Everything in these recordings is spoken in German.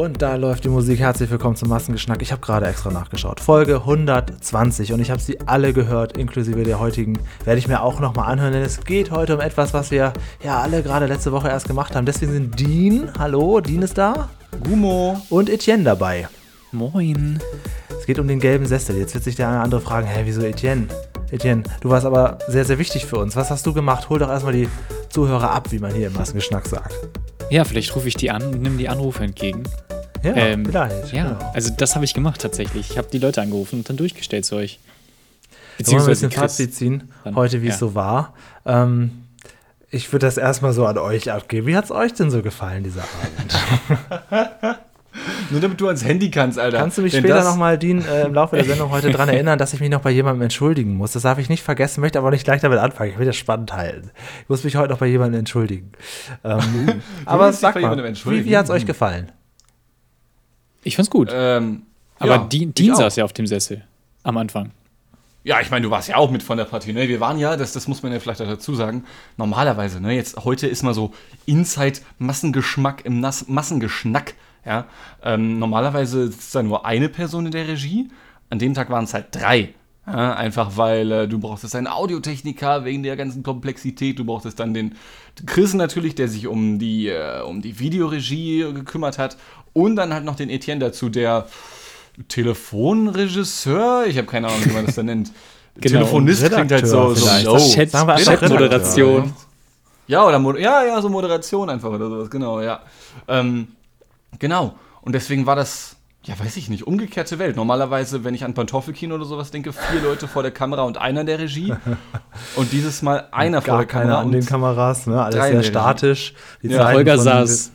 Und da läuft die Musik. Herzlich willkommen zum Massengeschnack. Ich habe gerade extra nachgeschaut. Folge 120 und ich habe sie alle gehört, inklusive der heutigen. Werde ich mir auch nochmal anhören, denn es geht heute um etwas, was wir ja alle gerade letzte Woche erst gemacht haben. Deswegen sind Dean, hallo, Dean ist da. Gumo. Und Etienne dabei. Moin. Es geht um den gelben Sessel. Jetzt wird sich der eine oder andere fragen, hä, wieso Etienne? Etienne, du warst aber sehr, sehr wichtig für uns. Was hast du gemacht? Hol doch erstmal die Zuhörer ab, wie man hier im Massengeschnack sagt. Ja, vielleicht rufe ich die an und nehme die Anrufe entgegen. Ja, Ähm, vielleicht. Ja, genau. also das habe ich gemacht tatsächlich. Ich habe die Leute angerufen und dann durchgestellt zu euch. Wollen wir ein bisschen Chris. Fazit ziehen, Dann- heute wie es ja. so war. Ähm, ich würde das erstmal so an euch abgeben. Wie hat es euch denn so gefallen, dieser Abend? Nur damit du ans Handy kannst, Alter. Kannst du mich Denn später nochmal, Dean, äh, im Laufe der Sendung heute daran erinnern, dass ich mich noch bei jemandem entschuldigen muss? Das darf ich nicht vergessen, möchte aber nicht gleich damit anfangen. Ich will das spannend halten. Ich muss mich heute noch bei jemandem entschuldigen. Ähm, aber sag mal, jemandem wie, entschuldigen? wie hat es euch gefallen? Ich fand's gut. Ähm, aber ja, Dean, Dean saß ja auf dem Sessel am Anfang. Ja, ich meine, du warst ja auch mit von der Partie. Ne? Wir waren ja, das, das muss man ja vielleicht auch dazu sagen, normalerweise, ne, jetzt heute ist mal so Inside-Massengeschmack im Nass Massengeschnack. Ja? Ähm, normalerweise ist da nur eine Person in der Regie. An dem Tag waren es halt drei. Ja? Einfach weil äh, du brauchtest einen Audiotechniker wegen der ganzen Komplexität. Du brauchtest dann den Chris natürlich, der sich um die, äh, um die Videoregie gekümmert hat. Und dann halt noch den Etienne dazu, der Telefonregisseur, ich habe keine Ahnung, wie man das da nennt. Genau, Telefonist klingt halt so, so low. Das Chat, Sagen wir einfach Chat-Moderation. Ja, oder Mo ja, ja, so Moderation einfach oder sowas, genau, ja. Ähm, genau. Und deswegen war das, ja, weiß ich nicht, umgekehrte Welt. Normalerweise, wenn ich an Pantoffelkino oder sowas denke, vier Leute vor der Kamera und einer in der Regie. Und dieses Mal einer vor Gar der keiner Kamera. an und den Kameras, ne? alles sehr statisch. Die Ja, Holger saß,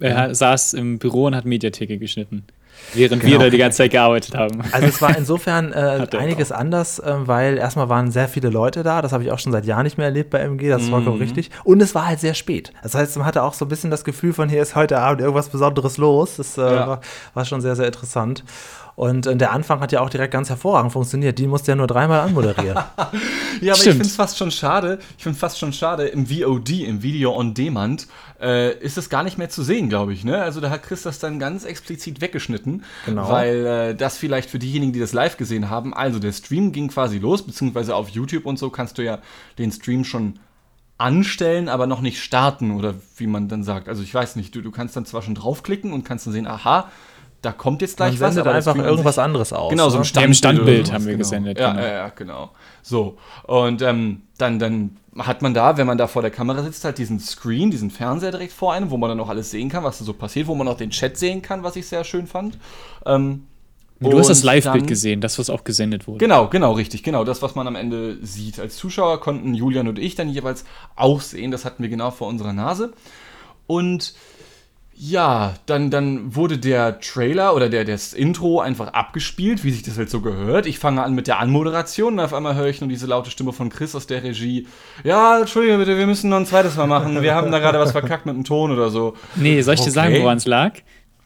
er saß im Büro und hat Mediatheke geschnitten. Während Genau. wir da die ganze Zeit gearbeitet haben. Also es war insofern äh, einiges anders, ähm, weil erstmal waren sehr viele Leute da. Das habe ich auch schon seit Jahren nicht mehr erlebt bei MG. Das ist vollkommen richtig. Und es war halt sehr spät. Das heißt, man hatte auch so ein bisschen das Gefühl von hier ist heute Abend irgendwas Besonderes los. Das äh, Ja. war, war schon sehr, sehr interessant. Und äh, der Anfang hat ja auch direkt ganz hervorragend funktioniert. Die musste ja nur dreimal anmoderieren. Ja, aber ich Stimmt. finde es fast schon schade. Ich finde fast schon schade, im VOD, im Video on Demand, äh, ist es gar nicht mehr zu sehen, glaube ich. Ne? Also da hat Chris das dann ganz explizit weggeschnitten. Genau. Weil äh, das vielleicht für diejenigen, die das live gesehen haben, also der Stream ging quasi los, beziehungsweise auf YouTube und so kannst du ja den Stream schon anstellen, aber noch nicht starten oder wie man dann sagt. Also ich weiß nicht, du, du kannst dann zwar schon draufklicken und kannst dann sehen, aha, da kommt jetzt Man gleich was, sendet einfach irgendwas sich- anderes aus. Genau, so ein ne? Standbild, Ja, Standbild haben wir genau. gesendet, Ja, genau. ja, ja, genau. So. Und ähm, dann, dann hat man da, wenn man da vor der Kamera sitzt, halt diesen Screen, diesen Fernseher direkt vor einem, wo man dann auch alles sehen kann, was da so passiert, wo man auch den Chat sehen kann, was ich sehr schön fand. Ähm, Du hast das Live-Bild gesehen, das, was auch gesendet wurde. Genau, genau, richtig, genau. Das, was man am Ende sieht. Als Zuschauer konnten Julian und ich dann jeweils auch sehen. Das hatten wir genau vor unserer Nase. Und ja, dann, dann wurde der Trailer oder der, das Intro einfach abgespielt, wie sich das halt so gehört. Ich fange an mit der Anmoderation und auf einmal höre ich nur diese laute Stimme von Chris aus der Regie. Ja, Entschuldige bitte, wir müssen noch ein zweites Mal machen. Wir haben da gerade was verkackt mit dem Ton oder so. Nee, soll ich dir sagen, Okay. woran es lag?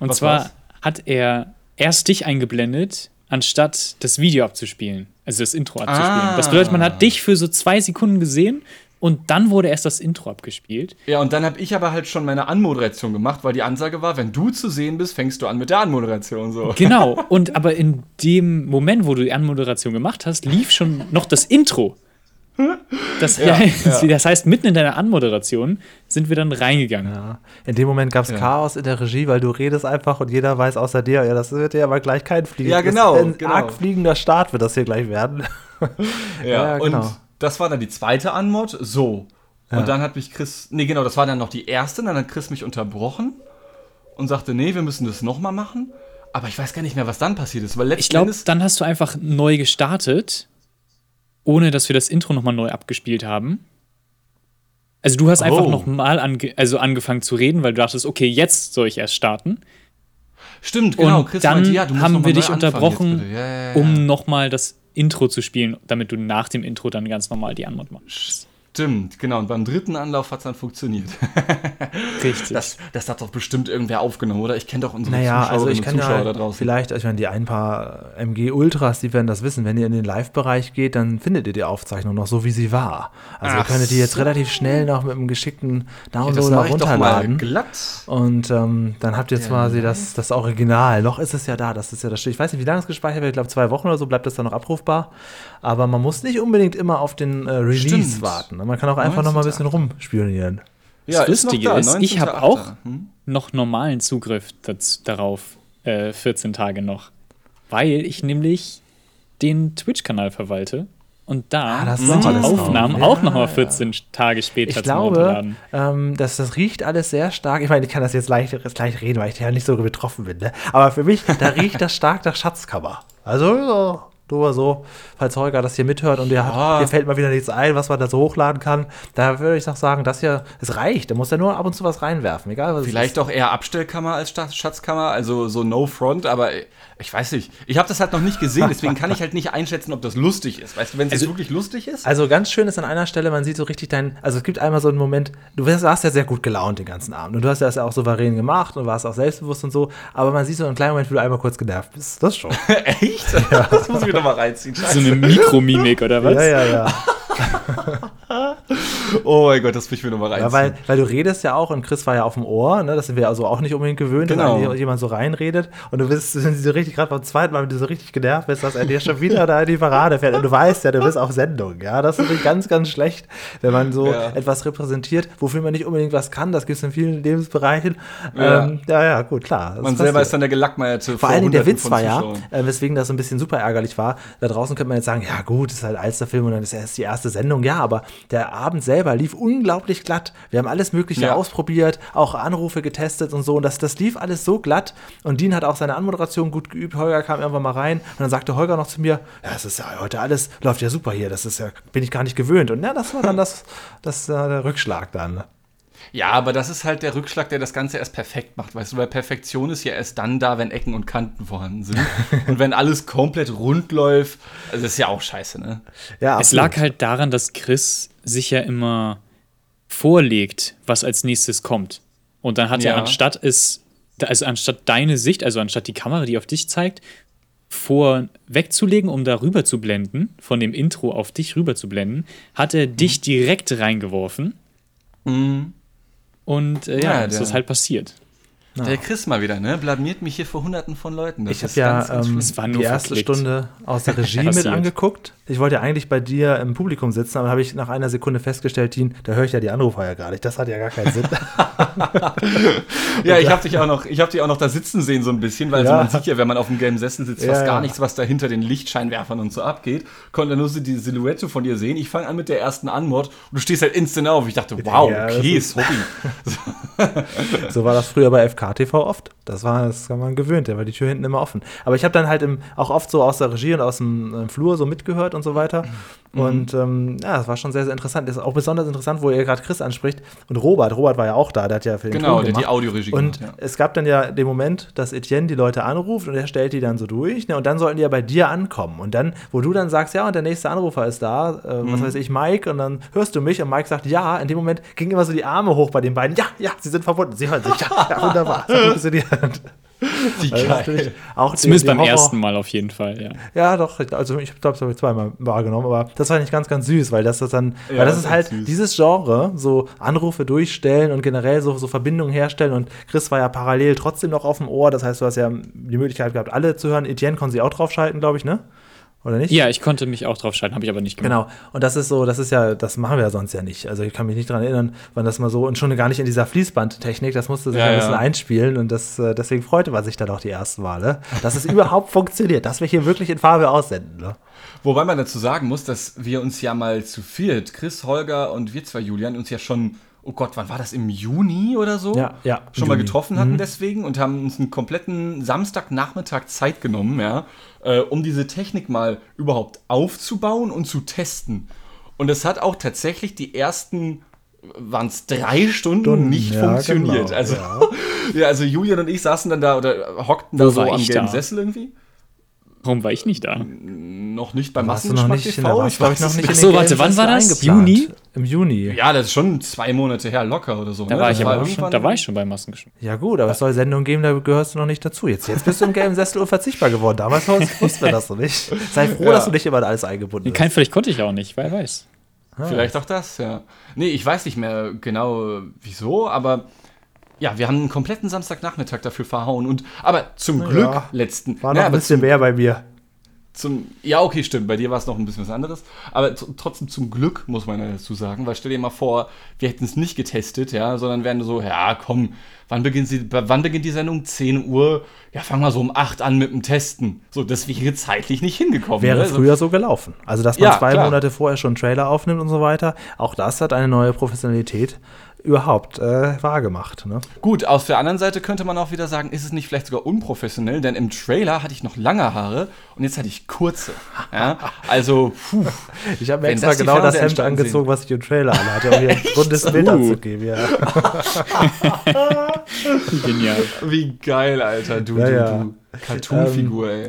Und Was zwar war's? hat er erst dich eingeblendet, anstatt das Video abzuspielen. Also das Intro abzuspielen. Ah. Das bedeutet, man hat dich für so zwei Sekunden gesehen und dann wurde erst das Intro abgespielt. Ja, und dann habe ich aber halt schon meine Anmoderation gemacht, weil die Ansage war, wenn du zu sehen bist, fängst du an mit der Anmoderation so. Genau. Und aber in dem Moment, wo du die Anmoderation gemacht hast, lief schon noch das Intro. Das, Ja, heißt, ja. das heißt, mitten in deiner Anmoderation sind wir dann reingegangen. Ja. In dem Moment gab es Ja. Chaos in der Regie, weil du redest einfach und jeder weiß außer dir, ja, das wird ja aber gleich kein Fliegen. Ja, genau, Das ist ein genau. arg fliegender Start wird das hier gleich werden. Ja, Ja, genau. und das war dann die zweite Anmod. So. Ja. Und dann hat mich Chris, nee, genau, das war dann noch die erste. Dann hat Chris mich unterbrochen und sagte, nee, wir müssen das nochmal machen. Aber ich weiß gar nicht mehr, was dann passiert ist, weil letzten Ich glaube, dann hast du einfach neu gestartet, ohne dass wir das Intro nochmal neu abgespielt haben. Also du hast einfach Oh. nochmal ange also angefangen zu reden, weil du dachtest, okay, jetzt soll ich erst starten. Stimmt, genau. und dann meinte, ja, haben wir dich unterbrochen. Ja, ja, ja. um nochmal das Intro zu spielen, damit du nach dem Intro dann ganz normal die Antwort machst. Stimmt, genau. Und beim dritten Anlauf hat es dann funktioniert. Richtig. Das, das hat doch bestimmt irgendwer aufgenommen, oder? Ich kenne doch unsere Naja, also ich kann Zuschauer ja da draußen. vielleicht, ich meine, die ein paar MG Ultras, die werden das wissen. Wenn ihr in den Live-Bereich geht, dann findet ihr die Aufzeichnung noch so, wie sie war. Also ihr Ach könntet die jetzt so. relativ schnell noch mit einem geschickten Downloader mal runterladen. glatt. Und ähm, dann habt ihr Ja, quasi das, das Original. Noch ist es ja da, das ist ja das Ich weiß nicht, wie lange es gespeichert wird. Ich glaube, zwei Wochen oder so bleibt das dann noch abrufbar. Aber man muss nicht unbedingt immer auf den äh, Release Stimmt. warten. Man kann auch einfach noch mal ein bisschen 19.8.. rumspionieren. Ja, Das Lustige noch da, ist, ich habe 19.8.. auch Hm? noch normalen Zugriff daz- darauf, äh, 14 Tage noch. Weil ich nämlich den Twitch-Kanal verwalte und da Ah, das sind ist die drauf. Aufnahmen Ja, auch nochmal ja. 14 Tage später Ich zum glaube, Runterladen. ähm, dass das riecht alles sehr stark. Ich meine, ich kann das jetzt leicht, jetzt gleich reden, weil ich ja nicht so betroffen bin. Ne? Aber für mich, da riecht das stark nach Schatzkammer. Also, nur so, falls Holger das hier mithört und ihr, habt, Ja. dir fällt mal wieder nichts ein, was man da so hochladen kann, da würde ich doch sagen, das hier, es reicht. Da muss er nur ab und zu was reinwerfen, egal was Vielleicht auch eher Abstellkammer als Schatzkammer, also so No Front, aber ich weiß nicht. Ich habe das halt noch nicht gesehen, deswegen kann ich halt nicht einschätzen, ob das lustig ist. Weißt du, wenn es Also- jetzt wirklich lustig ist? Also ganz schön ist an einer Stelle, man sieht so richtig dein, also es gibt einmal so einen Moment, du warst ja sehr gut gelaunt den ganzen Abend und du hast das ja auch souverän gemacht und warst auch selbstbewusst und so, aber man sieht so einen kleinen Moment, wie du einmal kurz genervt bist. Das schon. Echt? Das muss ich mir doch mal reinziehen. So eine Mikromimik oder was? ja, ja, ja. Oh mein Gott, das muss ich mir noch mal reinziehen. Ja, weil, weil du redest ja auch und Chris war ja auf dem Ohr, ne? das sind wir also auch nicht unbedingt gewöhnt, Genau. dass jemand so reinredet und du bist so richtig, gerade beim zweiten Mal, wenn du so richtig genervt bist, dass er dir schon wieder da in die Parade fährt und du weißt ja, du bist auf Sendung, ja, das ist natürlich ganz, ganz schlecht, wenn man so Ja. etwas repräsentiert, wofür man nicht unbedingt was kann, das gibt es in vielen Lebensbereichen. Ja. Ähm, ja, ja, gut, klar. Man selber passiert. ist dann der Gelackmeierte Vor allen Dingen der Witz war ja, äh, weswegen das so ein bisschen super ärgerlich war. Da draußen könnte man jetzt sagen, ja gut, ist halt Alsterfilm und dann ist erst die erste Sendung. Ja, aber der Abend selber lief unglaublich glatt. Wir haben alles Mögliche Ja. ausprobiert, auch Anrufe getestet und so. Und das, das lief alles so glatt. Und Dean hat auch seine Anmoderation gut geübt. Holger kam irgendwann mal rein und dann sagte Holger noch zu mir, ja, es ist ja heute alles, läuft ja super hier. Das ist ja, bin ich gar nicht gewöhnt. Und ja, das war dann das, das äh, der Rückschlag dann. Ja, aber das ist halt der Rückschlag, der das Ganze erst perfekt macht, weißt du, weil Perfektion ist ja erst dann da, wenn Ecken und Kanten vorhanden sind. und wenn alles komplett rund läuft, also das ist ja auch scheiße, ne? Ja, Es absolut. lag halt daran, dass Chris sich ja immer vorlegt, was als nächstes kommt. Und dann hat er Ja. anstatt es, also anstatt deine Sicht, also anstatt die Kamera, die auf dich zeigt, vor wegzulegen, um da rüber zu blenden, von dem Intro auf dich rüber zu blenden, hat er Mhm. dich direkt reingeworfen. Und äh, ja, Ja, das der- ist halt passiert. Der Chris mal wieder, ne? Blamiert mich hier vor hunderten von Leuten. Das Ich habe ja ganz, ganz ähm, die erste verklickt. Stunde aus der Regie mit angeguckt. Ich wollte ja eigentlich bei dir im Publikum sitzen, aber habe ich nach einer Sekunde festgestellt, Dean, da höre ich ja die Anrufer ja gar nicht. Das hat ja gar keinen Sinn. Ja, ich habe dich auch noch, ich habe dich auch noch da sitzen sehen so ein bisschen, weil Ja. so man sieht ja, wenn man auf dem gelben Sessel sitzt, fast Ja, gar nichts, was da hinter den Lichtscheinwerfern und so abgeht. Konnte nur so die Silhouette von dir sehen. Ich fange an mit der ersten Anmod und du stehst halt instant auf. Ich dachte, wow, okay, sorry. so war das früher bei FKTV oft. Das war, das war man gewöhnt, da war die Tür hinten immer offen. Aber ich habe dann halt im, auch oft so aus der Regie und aus dem äh, Flur so mitgehört und so weiter. Mhm. Und ähm, ja, das war schon sehr, sehr interessant. Das ist auch besonders interessant, wo ihr gerade Chris anspricht. Und Robert, Robert war ja auch da, der hat ja für den Genau, Ton der gemacht. die Audioregie Und gemacht, ja. es gab dann ja den Moment, dass Etienne die Leute anruft und er stellt die dann so durch. Ne, und dann sollten die ja bei dir ankommen. Und dann, wo du dann sagst, ja, und der nächste Anrufer ist da, äh, Mhm. was weiß ich, Mike, und dann hörst du mich und Mike sagt ja. In dem Moment gingen immer so die Arme hoch bei den beiden. Ja, ja, sie sind verbunden. Sie hören sich. Ja, ja wunderbar. Das hat funktioniert. Wie Also natürlich auch Zumindest die- die beim Horror- ersten Mal auf jeden Fall, ja. Ja, doch. Also ich glaube, das habe ich zweimal wahrgenommen, aber das fand ich ganz, ganz süß, weil das, das dann, Ja, weil das das ist ist halt süß. dieses Genre, so Anrufe durchstellen und generell so, so Verbindungen herstellen. Und Chris war ja parallel trotzdem noch auf dem Ohr. Das heißt, du hast ja die Möglichkeit gehabt, alle zu hören. Etienne konnte sie auch draufschalten, glaube ich, ne? Oder nicht? Ja, ich konnte mich auch drauf schalten, habe ich aber nicht gemacht. Genau. Und das ist so, das ist ja, das machen wir ja sonst ja nicht. Also ich kann mich nicht daran erinnern, wann das mal so und schon gar nicht in dieser Fließbandtechnik, das musste sich Ja, ein bisschen ja. einspielen und das, äh, deswegen freute man sich dann auch die ersten Male, dass es überhaupt funktioniert, dass wir hier wirklich in Farbe aussenden. Ne? Wobei man dazu sagen muss, dass wir uns ja mal zu viert, Chris, Holger und wir zwei, Julian, uns ja schon, oh Gott, wann war das, im Juni oder so? Ja, ja, Schon mal Juni. getroffen hatten deswegen und haben uns einen kompletten Samstagnachmittag Zeit genommen, ja, äh, um diese Technik mal überhaupt aufzubauen und zu testen. Und es hat auch tatsächlich die ersten waren es drei Stunden, Stunden, nicht ja, funktioniert. genau, also, ja. ja. also Julian und ich saßen dann da oder hockten da Wo so am gelben da? Sessel irgendwie. Warum war ich nicht da? Noch nicht beim Warst du noch nicht in der, TV? warst, glaub ich, noch nicht Ach in so, warte, wann war das? Juni? Im Juni. Ja, das ist schon zwei Monate her, locker oder so. Da ne? war Das ich aber schon, da war ich schon bei Massengeschmack. Ja gut, aber es soll Sendungen geben, da gehörst du noch nicht dazu. Jetzt, jetzt bist du im gelben Sessel unverzichtbar geworden. Damals wussten wir das noch nicht. Sei froh, Ja. dass du nicht immer in alles eingebunden bist. Kein, vielleicht konnte ich auch nicht, wer weiß. Vielleicht auch das, ja. Nee, ich weiß nicht mehr genau wieso, aber ja, wir haben einen kompletten Samstagnachmittag dafür verhauen. Und, aber zum Glück letzten. War na, noch ein aber bisschen zum, mehr bei mir. zum, ja, okay, stimmt. Bei dir war es noch ein bisschen was anderes. Aber tr- trotzdem zum Glück, muss man ja dazu sagen. Weil stell dir mal vor, wir hätten es nicht getestet, ja, sondern wären so, ja, komm, wann beginnt, sie, wann beginnt die Sendung? 10 Uhr? Ja, fangen wir so um 8 an mit dem Testen. So, das wäre zeitlich nicht hingekommen. Wäre? Also- früher so gelaufen. Also, dass man Ja, zwei klar. Monate vorher schon einen Trailer aufnimmt und so weiter, auch das hat eine neue Professionalität überhaupt äh, wahrgemacht. Ne? Gut, auf der anderen Seite könnte man auch wieder sagen, ist es nicht vielleicht sogar unprofessionell, denn im Trailer hatte ich noch lange Haare und jetzt hatte ich kurze. Ja? Also, puh. Ich habe mir extra das genau das Hemd angezogen, was ich im Trailer anhatte, um hier ein rundes Bild Uh. anzugeben. Ja. Genial. Wie geil, Alter, du, Ja, du, ja. du. Cartoon-Figur, ey.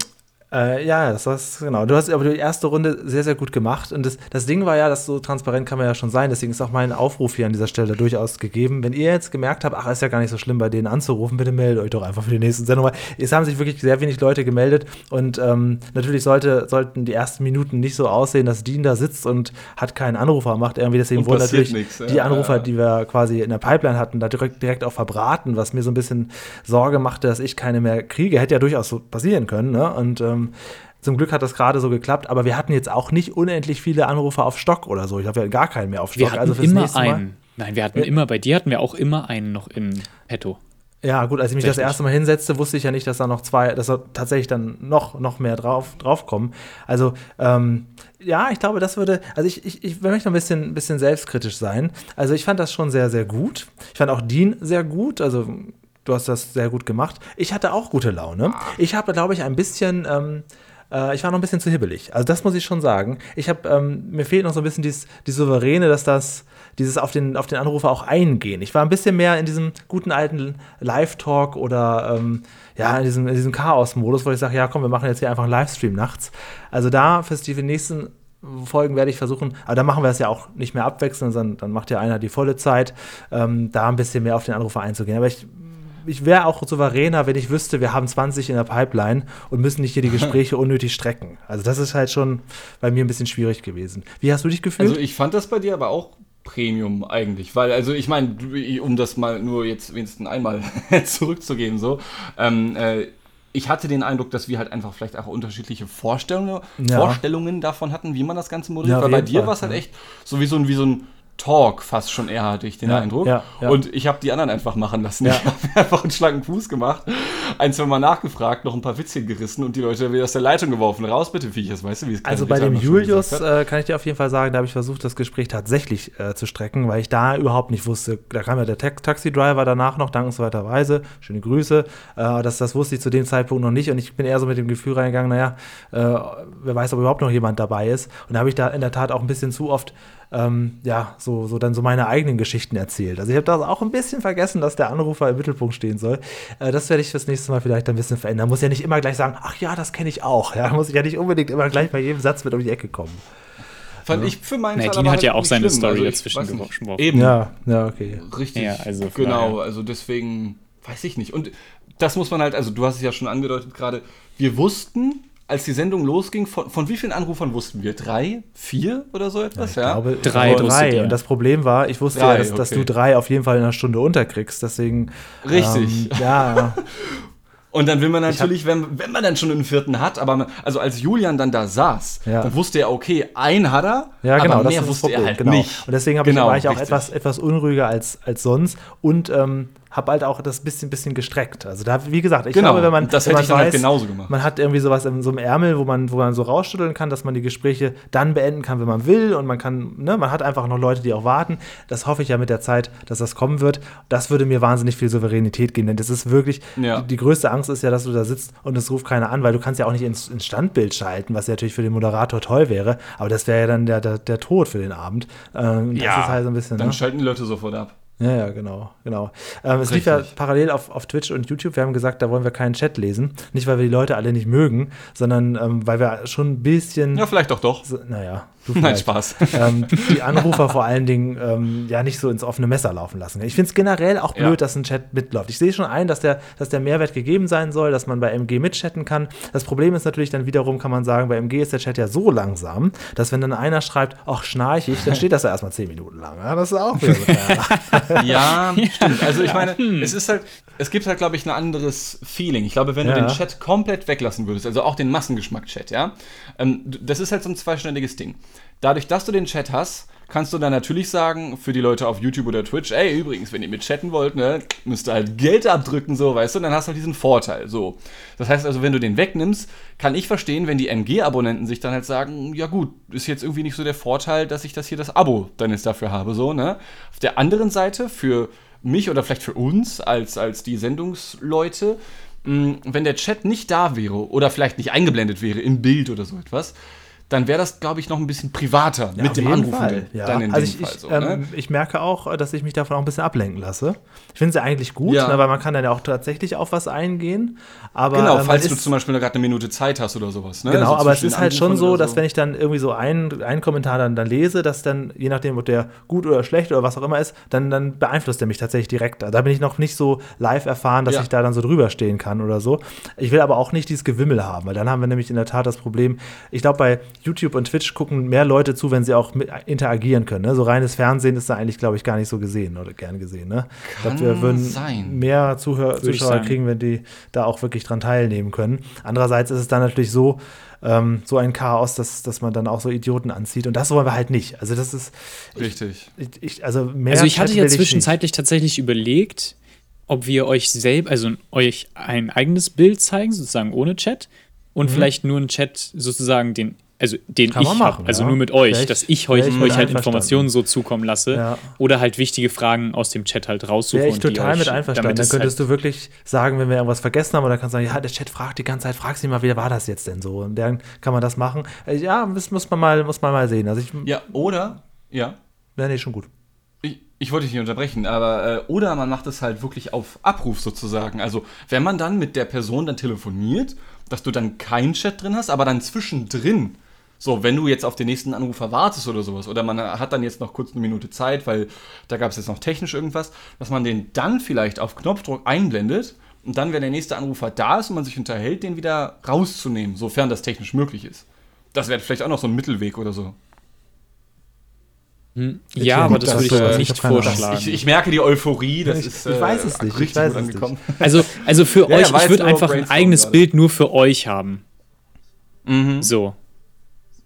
Äh, ja, das war's, genau. Du hast aber die erste Runde sehr, sehr gut gemacht. Und das, das Ding war ja, dass so transparent kann man ja schon sein. Deswegen ist auch mein Aufruf hier an dieser Stelle durchaus gegeben. Wenn ihr jetzt gemerkt habt, ach, ist ja gar nicht so schlimm, bei denen anzurufen, bitte meldet euch doch einfach für die nächsten Sendung. Weil Es haben sich wirklich sehr wenig Leute gemeldet. Und ähm, natürlich sollte, sollten die ersten Minuten nicht so aussehen, dass Dean da sitzt und hat keinen Anrufer macht irgendwie. Deswegen wurden natürlich nix, ja, die Anrufer, ja. die wir quasi in der Pipeline hatten, da direkt, direkt auch verbraten, was mir so ein bisschen Sorge machte, dass ich keine mehr kriege. Hätte ja durchaus so passieren können. Ne? Und ähm, zum Glück hat das gerade so geklappt, aber wir hatten jetzt auch nicht unendlich viele Anrufer auf Stock oder so. Ich glaube, wir hatten gar keinen mehr auf Stock. Wir hatten also immer einen. Nein, wir hatten Ja. immer, bei dir hatten wir auch immer einen noch in petto. Ja, gut, als ich mich das erste Mal hinsetzte, wusste ich ja nicht, dass da noch zwei, dass da tatsächlich dann noch, noch mehr drauf, draufkommen. Also, ähm, ja, ich glaube, das würde, also ich, ich, ich möchte noch ein bisschen, ein bisschen selbstkritisch sein. Also ich fand das schon sehr, sehr gut. Ich fand auch Dean sehr gut, also du hast das sehr gut gemacht. Ich hatte auch gute Laune. Ich habe, glaube ich, ein bisschen, ähm, äh, ich war noch ein bisschen zu hibbelig. Also das muss ich schon sagen. Ich habe, ähm, mir fehlt noch so ein bisschen dieses, die Souveräne, dass das, dieses auf den, auf den Anrufer auch eingehen. Ich war ein bisschen mehr in diesem guten alten Live-Talk oder ähm, ja, in diesem, in diesem Chaos-Modus, wo ich sage, ja komm, wir machen jetzt hier einfach einen Livestream nachts. Also da für die nächsten Folgen werde ich versuchen, aber da machen wir es ja auch nicht mehr abwechselnd, sondern dann macht ja einer die volle Zeit, ähm, da ein bisschen mehr auf den Anrufer einzugehen. Aber ich, ich wäre auch souveräner, wenn ich wüsste, wir haben 20 in der Pipeline und müssen nicht hier die Gespräche unnötig strecken. Also das ist halt schon bei mir ein bisschen schwierig gewesen. Wie hast du dich gefühlt? Also ich fand das bei dir aber auch Premium eigentlich, weil, also ich meine, um das mal nur jetzt wenigstens einmal zurückzugeben, so, ähm, äh, ich hatte den Eindruck, dass wir halt einfach vielleicht auch unterschiedliche Vorstellungen, Ja. Vorstellungen davon hatten, wie man das Ganze Ja, moderiert. auf weil bei dir war es halt ja. echt so wie so ein, wie so ein Talk fast schon eher, hatte ich den Ja, Eindruck. ja, ja. Und ich habe die anderen einfach machen lassen. Ich habe einfach einen schlanken Fuß gemacht, ein, zwei Mal nachgefragt, noch ein paar Witzchen gerissen und die Leute wieder aus der Leitung geworfen. Raus bitte, Viechers, weißt du, wie es Also bei dem Julius äh, kann ich dir auf jeden Fall sagen, da habe ich versucht, das Gespräch tatsächlich äh, zu strecken, weil ich da überhaupt nicht wusste. Da kam ja der Ta Taxi-Driver danach noch, dankenswerterweise. Schöne Grüße. Äh, das, das wusste ich zu dem Zeitpunkt noch nicht und ich bin eher so mit dem Gefühl reingegangen, naja, äh, wer weiß, ob überhaupt noch jemand dabei ist. Und da habe ich da in der Tat auch ein bisschen zu oft ähm, ja, so, so dann so meine eigenen Geschichten erzählt. Also ich habe da auch ein bisschen vergessen, dass der Anrufer im Mittelpunkt stehen soll. Äh, das werde ich fürs nächste Mal vielleicht ein bisschen verändern. Muss ja nicht immer gleich sagen, ach ja, das kenne ich auch. Ja, muss ich ja nicht unbedingt immer gleich bei jedem Satz mit um die Ecke kommen. Fand ich für meinen Nadine Fall aber hat ja halt auch seine schlimm. Story ich dazwischen geworfen. Eben. Ja, ja, okay. Richtig. Ja, also genau, daher. also deswegen weiß ich nicht. Und das muss man halt, also du hast es ja schon angedeutet gerade, wir wussten, als die Sendung losging, von, von wie vielen Anrufern wussten wir? Drei? Vier oder so etwas? Ich glaube, Drei drei. Und das Problem war, ich wusste Drei, ja, dass, dass okay. du drei auf jeden Fall in einer Stunde unterkriegst. Deswegen. Richtig. Ähm, ja, Und dann will man natürlich, wenn, wenn man dann schon einen vierten hat, aber man, also als Julian dann da saß, Ja. dann wusste er, okay, ein hat er, Ja, genau, aber das mehr ist das wusste Problem. er halt genau. nicht. Und deswegen Genau, ich, war ich auch richtig. etwas, etwas unruhiger als, als sonst und ähm, habe halt auch das bisschen, bisschen gestreckt. Also da, wie gesagt, ich Genau, glaube, wenn man, das wenn hätte man ich dann halt genauso gemacht. man hat irgendwie sowas in so einem Ärmel, wo man, wo man so rausschütteln kann, dass man die Gespräche dann beenden kann, wenn man will und man kann, ne, man hat einfach noch Leute, die auch warten. Das hoffe ich ja mit der Zeit, dass das kommen wird. Das würde mir wahnsinnig viel Souveränität geben, denn das ist wirklich, Ja. die, die größte Angst ist ja, dass du da sitzt und es ruft keiner an, weil du kannst ja auch nicht ins, ins Standbild schalten, was ja natürlich für den Moderator toll wäre, aber das wäre ja dann der, der, der Tod für den Abend. Ähm, das ist halt so ein bisschen, dann ne? schalten die Leute sofort ab. Ja, ja, genau, genau. Ähm, es lief ja parallel auf, auf Twitch und YouTube. Wir haben gesagt, da wollen wir keinen Chat lesen. Nicht, weil wir die Leute alle nicht mögen, sondern ähm, weil wir schon ein bisschen. Ja, vielleicht doch doch. so, naja, du Nein. Spaß. ähm, die Anrufer vor allen Dingen ähm, ja nicht so ins offene Messer laufen lassen. Ich finde es generell auch blöd, Ja. dass ein Chat mitläuft. Ich sehe schon ein, dass der, dass der Mehrwert gegeben sein soll, dass man bei MG mitchatten kann. Das Problem ist natürlich dann wiederum, kann man sagen, bei MG ist der Chat ja so langsam, dass wenn dann einer schreibt, ach, schnarchig, dann steht das ja erstmal zehn Minuten lang. Ja, das ist auch wieder so. Ja. Stimmt. Also ich meine, es ist halt, es gibt halt, glaube ich, ein anderes Feeling. Ich glaube, wenn Ja. du den Chat komplett weglassen würdest, also auch den Massengeschmack-Chat, ja, ähm, das ist halt so ein zweischneidiges Ding. Dadurch, dass du den Chat hast, kannst du dann natürlich sagen, für die Leute auf YouTube oder Twitch, ey, übrigens, wenn ihr mit chatten wollt, ne, müsst ihr halt Geld abdrücken, so, weißt du, dann hast du halt diesen Vorteil, so. Das heißt also, wenn du den wegnimmst, kann ich verstehen, wenn die MG-Abonnenten sich dann halt sagen, ja gut, ist jetzt irgendwie nicht so der Vorteil, dass ich das hier das Abo dann jetzt dafür habe, so, ne. Auf der anderen Seite, für mich oder vielleicht für uns als, als die Sendungsleute, mh, wenn der Chat nicht da wäre oder vielleicht nicht eingeblendet wäre im Bild oder so etwas, dann wäre das, glaube ich, noch ein bisschen privater Ja, mit dem Anrufen ja. dann in also dem ich, Fall ich, so, ähm, ne? ich merke auch, dass ich mich davon auch ein bisschen ablenken lasse. Ich finde es ja eigentlich gut, Ja. ne, weil man kann dann ja auch tatsächlich auf was eingehen. Aber, Genau, äh, falls du ist- zum Beispiel gerade eine Minute Zeit hast oder sowas. Ne? Genau, So aber es ist halt schon so, dass wenn ich dann irgendwie so einen, einen Kommentar dann, dann lese, dass dann, je nachdem, ob der gut oder schlecht oder was auch immer ist, dann, dann beeinflusst er mich tatsächlich direkt. Da bin ich noch nicht so live erfahren, dass ich da dann so drüber stehen kann oder so. Ich will aber auch nicht dieses Gewimmel haben, weil dann haben wir nämlich in der Tat das Problem, ich glaube, bei YouTube und Twitch gucken mehr Leute zu, wenn sie auch mit interagieren können. Ne? So reines Fernsehen ist da eigentlich, glaube ich, gar nicht so gesehen oder gern gesehen. Ne? ich glaube, wir würden sein. mehr Zuhör Würde Zuschauer kriegen, wenn die da auch wirklich dran teilnehmen können. Andererseits ist es dann natürlich so, ähm, so ein Chaos, dass, dass man dann auch so Idioten anzieht. Und das wollen wir halt nicht. Also das ist, Richtig. ich, ich, also mehr Also ich hatte ja zwischenzeitlich tatsächlich überlegt, ob wir euch selbst, also euch ein eigenes Bild zeigen, sozusagen ohne Chat, und vielleicht nur einen Chat sozusagen den, also den. Kann ich machen, also ja. nur mit euch, ich- dass ich euch, euch halt. Informationen so zukommen lasse Ja. oder halt wichtige Fragen aus dem Chat halt raussuche. Wäre ich und die total euch, mit einverstanden. Dann es könntest halt, du wirklich sagen, wenn wir irgendwas vergessen haben, oder kannst du sagen, ja, der Chat fragt die ganze Zeit, frag sie mal, wie war das jetzt denn so? Und dann kann man das machen. Äh, Ja, das muss man mal, muss man mal sehen. Also ich, Ja, oder, ja, ja, nee, schon gut. ich, ich wollte dich nicht unterbrechen, aber äh, oder man macht es halt wirklich auf Abruf sozusagen. Also wenn man dann mit der Person dann telefoniert, dass du dann keinen Chat drin hast, aber dann zwischendrin, so wenn du jetzt auf den nächsten Anrufer wartest oder sowas, oder man hat dann jetzt noch kurz eine Minute Zeit, weil da gab es jetzt noch technisch irgendwas, dass man den dann vielleicht auf Knopfdruck einblendet und dann, wenn der nächste Anrufer da ist und man sich unterhält, den wieder rauszunehmen, sofern das technisch möglich ist. Das wäre vielleicht auch noch so ein Mittelweg oder so. ja, aber das das würde ich ich nicht vorschlagen. Ich, ich merke die Euphorie, das Ich- ist ich weiß es nicht, ich richtig weiß es nicht. angekommen. Also, also für Ja, ja, euch, war ich würde einfach ein eigenes gerade. Bild nur für euch haben. Mhm. So.